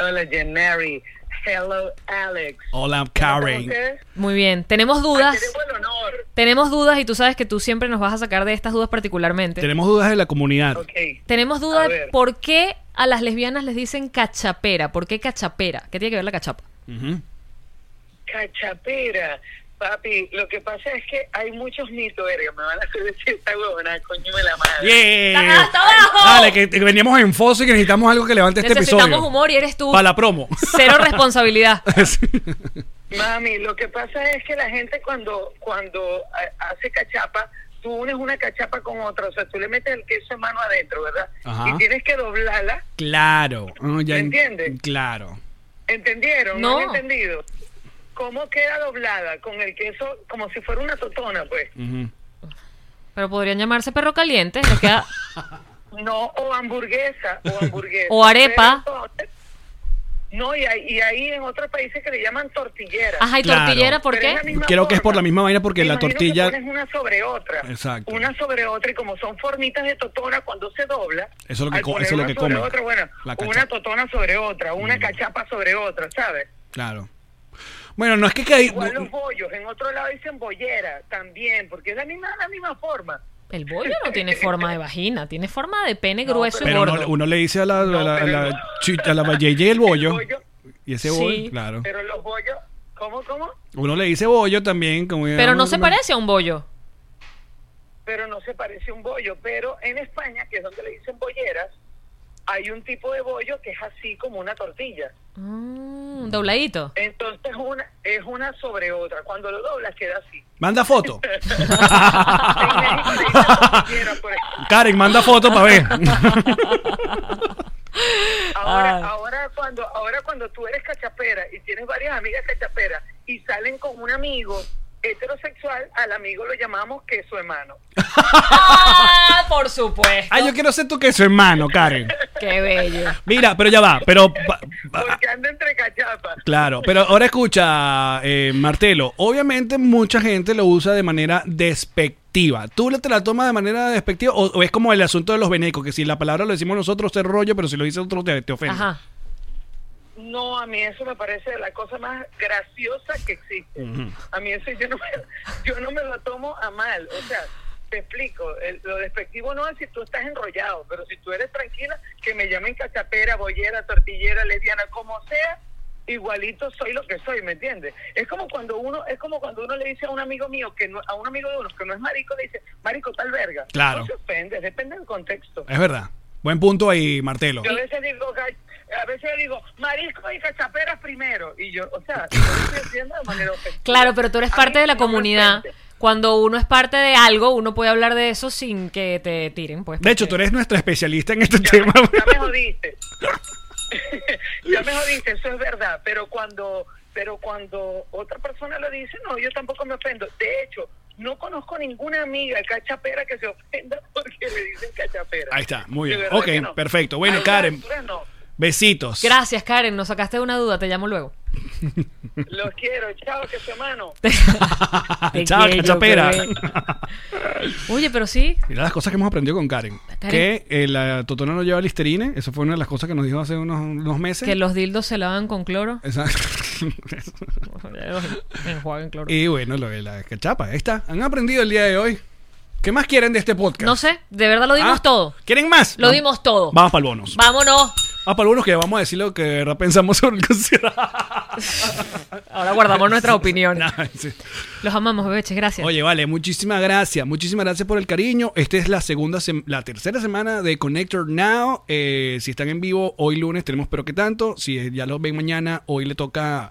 Hola, Jane Mary. Hello, Alex. Hola, ¿Cómo Karen. Muy bien. Tenemos Ay, dudas. Tenemos el honor. Tenemos dudas y tú sabes que tú siempre nos vas a sacar de estas dudas particularmente. Tenemos dudas de la comunidad. Tenemos dudas A de por qué a las lesbianas les dicen cachapera. ¿Por qué cachapera? ¿Qué tiene que ver la cachapa? Cachapera. Papi, lo que pasa es que hay muchos mitos, verga. Me van a hacer decir esta huevona, coño de la madre. Yeah. ¡Hasta abajo! Dale, que, que veníamos en foso y que necesitamos algo que levante este Necesitamos episodio. humor y eres tú. Para la promo. Cero responsabilidad. Mami, lo que pasa es que la gente cuando cuando ha- hace cachapa, tú unes una cachapa con otra, o sea, tú le metes el queso en mano adentro, ¿verdad? Ajá. Y tienes que doblarla, claro. Oh, ya ¿Me en- entiendes? Claro. ¿entendieron? No. ¿No han entendido? ¿Cómo queda doblada? Con el queso como si fuera una totona, pues. Pero podrían llamarse perro caliente. les queda- No, o hamburguesa, o hamburguesa. O arepa. Entonces- no, y hay, y hay en otros países que le llaman tortillera. Ajá, ¿y Claro. tortillera por es qué? Creo que es por la misma vaina porque Me la tortilla- pones una sobre otra. Exacto. Una sobre otra y como son formitas de totona cuando se dobla. Eso es lo que co- eso es lo una que sobre comen. Otra, bueno, La una totona sobre otra, una cachapa sobre otra, ¿sabes? Claro. Bueno, no es que hay. Igual los bollos, en otro lado dicen bollera también, porque es la misma, la misma forma. El bollo no tiene forma de vagina, tiene forma de pene No, grueso y Pero gordo. uno, uno le dice a la, a la, a la, a la el bollo. El bollo, Y ese Sí. bollo, claro. pero los bollos, ¿cómo, cómo? Uno le dice bollo también. Como Pero no se parece a un bollo. Pero no se parece a un bollo, pero en España, que es donde le dicen bolleras, hay un tipo de bollo que es así como una tortilla. Mm, dobladito. Entonces una es una sobre otra. Cuando lo doblas queda así. Manda foto. En México le dicen tortillera, por ejemplo. Karen, manda foto para ver. Ahora, Ay. ahora cuando, ahora cuando tú eres cachapera y tienes varias amigas cachaperas y salen con un amigo heterosexual, al amigo lo llamamos queso hermano. ¡Ah! Por supuesto. Ay, yo quiero ser tu queso hermano, Karen. Qué bello. Mira, pero ya va. Pero. pa- pa- Porque anda entre cachapas. Claro, pero ahora escucha, eh, Martelo. Obviamente, mucha gente lo usa de manera despectiva. ¿Tú te la tomas de manera despectiva o, o es como el asunto de los venecos? Que si la palabra lo decimos nosotros es rollo, pero si lo dice otro te, te ofende. Ajá. No, a mí eso me parece la cosa más graciosa que existe. A mí eso yo no, me, yo no me lo tomo a mal. O sea, te explico, el- lo despectivo no es si tú estás enrollado, pero si tú eres tranquila, que me llamen cachapera, bollera, tortillera, lesbiana, como sea, igualito soy lo que soy, ¿me entiendes? Es como cuando uno, es como cuando uno le dice a un amigo mío que no, a un amigo de uno que no es marico, le dice, marico tal verga. Claro. No se ofende, depende del contexto. Es verdad. Buen punto ahí, Martelo. Yo a veces digo, a veces digo, marisco y cachaperas primero. Y yo, o sea, yo estoy haciendo de manera ofensiva. Claro, pero tú eres parte de la comunidad. Cuando uno es parte de algo, uno puede hablar de eso sin que te tiren, pues. De hecho, tú eres nuestra especialista en este Ya tema. ya me jodiste. ya me jodiste, eso es verdad. Pero cuando, pero cuando otra persona lo dice, no, yo tampoco me ofendo. De hecho, no conozco ninguna amiga cachapera que se ofenda porque le dicen cachapera. Ahí está, muy bien. Ok, no. perfecto. Bueno, Karen. no. Besitos. Gracias, Karen. Nos sacaste de una duda. Te llamo luego. Los quiero, chao, que se mano. Te Chao, cachapera. Oye, pero sí. Mira las cosas que hemos aprendido con Karen. Karen. Que eh, la totona no lleva listerine. Eso fue una de las cosas que nos dijo hace unos, unos meses. Que los dildos se lavan con cloro. Exacto. Cloro. y bueno, lo de la cachapa. Ahí está. Han aprendido el día de hoy. ¿Qué más quieren de este podcast? No sé, de verdad lo dimos Ah, todo. ¿Quieren más? Lo dimos todo. Vamos para el bonus. Vámonos. Ah, para algunos que vamos a decir lo que de verdad pensamos sobre el concierto. Ahora guardamos nuestra opinión. Nah, sí. Los amamos, bebeches, gracias. Oye, vale, muchísimas gracias. Muchísimas gracias por el cariño. Esta es la segunda, la tercera semana de Connector Now. Eh, si están en vivo, hoy lunes tenemos pero que tanto. Si ya lo ven mañana, hoy le toca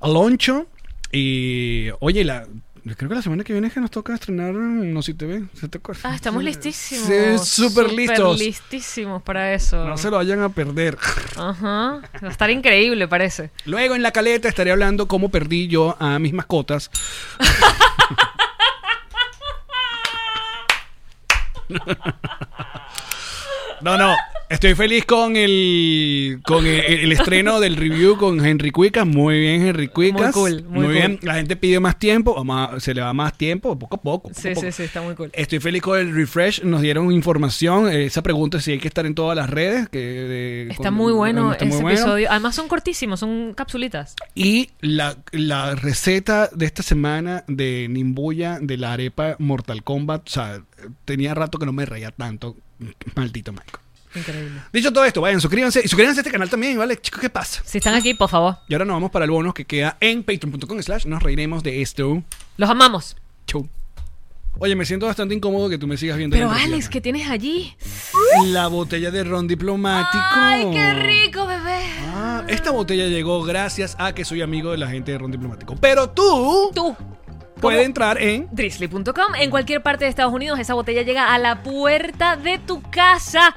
a Loncho. Y oye, la, creo que la semana que viene es que nos toca estrenar No Si Te Ve. ¿Se te acuerda? Ah, estamos listísimos. Sí, súper listos. listísimos para eso. No se lo vayan a perder. Ajá. Va a estar increíble, parece. Luego en la caleta estaré hablando cómo perdí yo a mis mascotas. No, no. Estoy feliz con el con el, el estreno del review con Henry Cuicas. Muy bien, Henry Cuicas. Muy cool, muy bien. cool. La gente pide más tiempo, más- se le va más tiempo, poco a poco. poco Sí, a poco. sí, sí, está muy cool. Estoy feliz con el refresh. Nos dieron información. Eh, Esa pregunta si hay que estar en todas las redes. Que, de- Está con- muy bueno está ese muy bueno. episodio. Además son cortísimos, son capsulitas. Y la, la receta de esta semana de Nimbuya de la arepa Mortal Kombat, o sea, tenía rato que no me reía tanto. Maldito Michael. Increíble. Dicho todo esto, vayan, suscríbanse. Y suscríbanse a este canal también, ¿vale? Chicos, ¿qué pasa? Si están aquí, por favor. Y ahora nos vamos para el bonus que queda en patreon.com slash nos reiremos de esto. Los amamos. Chau. Oye, me siento bastante incómodo que tú me sigas viendo. Pero Alex. ¿qué tienes allí? La botella de ron diplomático. ¡Ay, qué rico, bebé! Ah, esta botella llegó gracias a que soy amigo de la gente de ron diplomático. Pero tú Tú. puedes ¿Cómo? entrar en Drizzly.com. En cualquier parte de Estados Unidos, esa botella llega a la puerta de tu casa.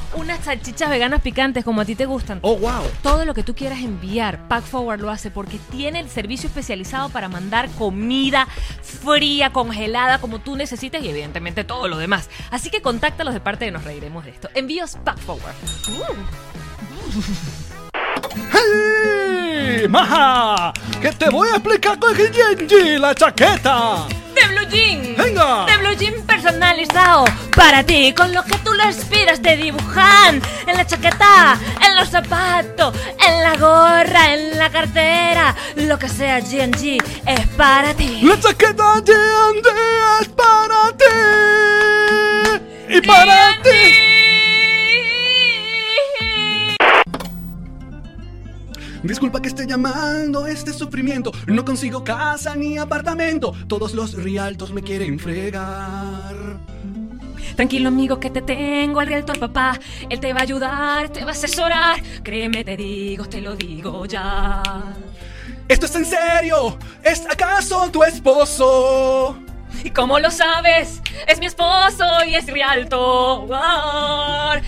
unas salchichas veganas picantes como a ti te gustan. Oh, wow. Todo lo que tú quieras enviar, Pack Forward lo hace porque tiene el servicio especializado para mandar comida fría, congelada, como tú necesites y evidentemente todo lo demás. Así que contáctalos de parte de Nos Reiremos de esto. Envíos Pack Forward. ¡Hey! ¡Maja! Que te voy a explicar con el Genji, la chaqueta. De Blue Jean. ¡Venga! De Blue Jean personalizado para ti, con lo que tú lo inspiras te dibujan en la chaqueta, en los zapatos, en la gorra, en la cartera, lo que sea G&G es para ti. La chaqueta G&G es para ti. Y para ti. Disculpa que esté llamando este sufrimiento. No consigo casa ni apartamento. Todos los rialtos me quieren fregar. Tranquilo amigo que te tengo al realtor papá, él te va a ayudar, te va a asesorar, créeme te digo, te lo digo ya. ¿Esto es en serio? ¿Es acaso tu esposo? ¿Y cómo lo sabes? Es mi esposo y es Rialto.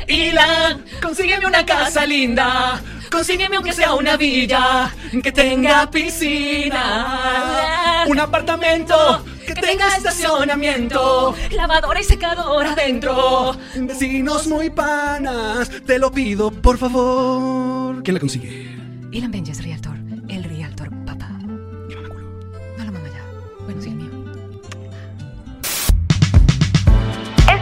Ilan, consígueme una casa linda. Consígueme aunque sea una villa que tenga piscina. Un apartamento que tenga estacionamiento. Lavadora y secadora adentro. Vecinos muy panas, te lo pido por favor. ¿Quién la consigue? Ilan Benjes, Rialtor.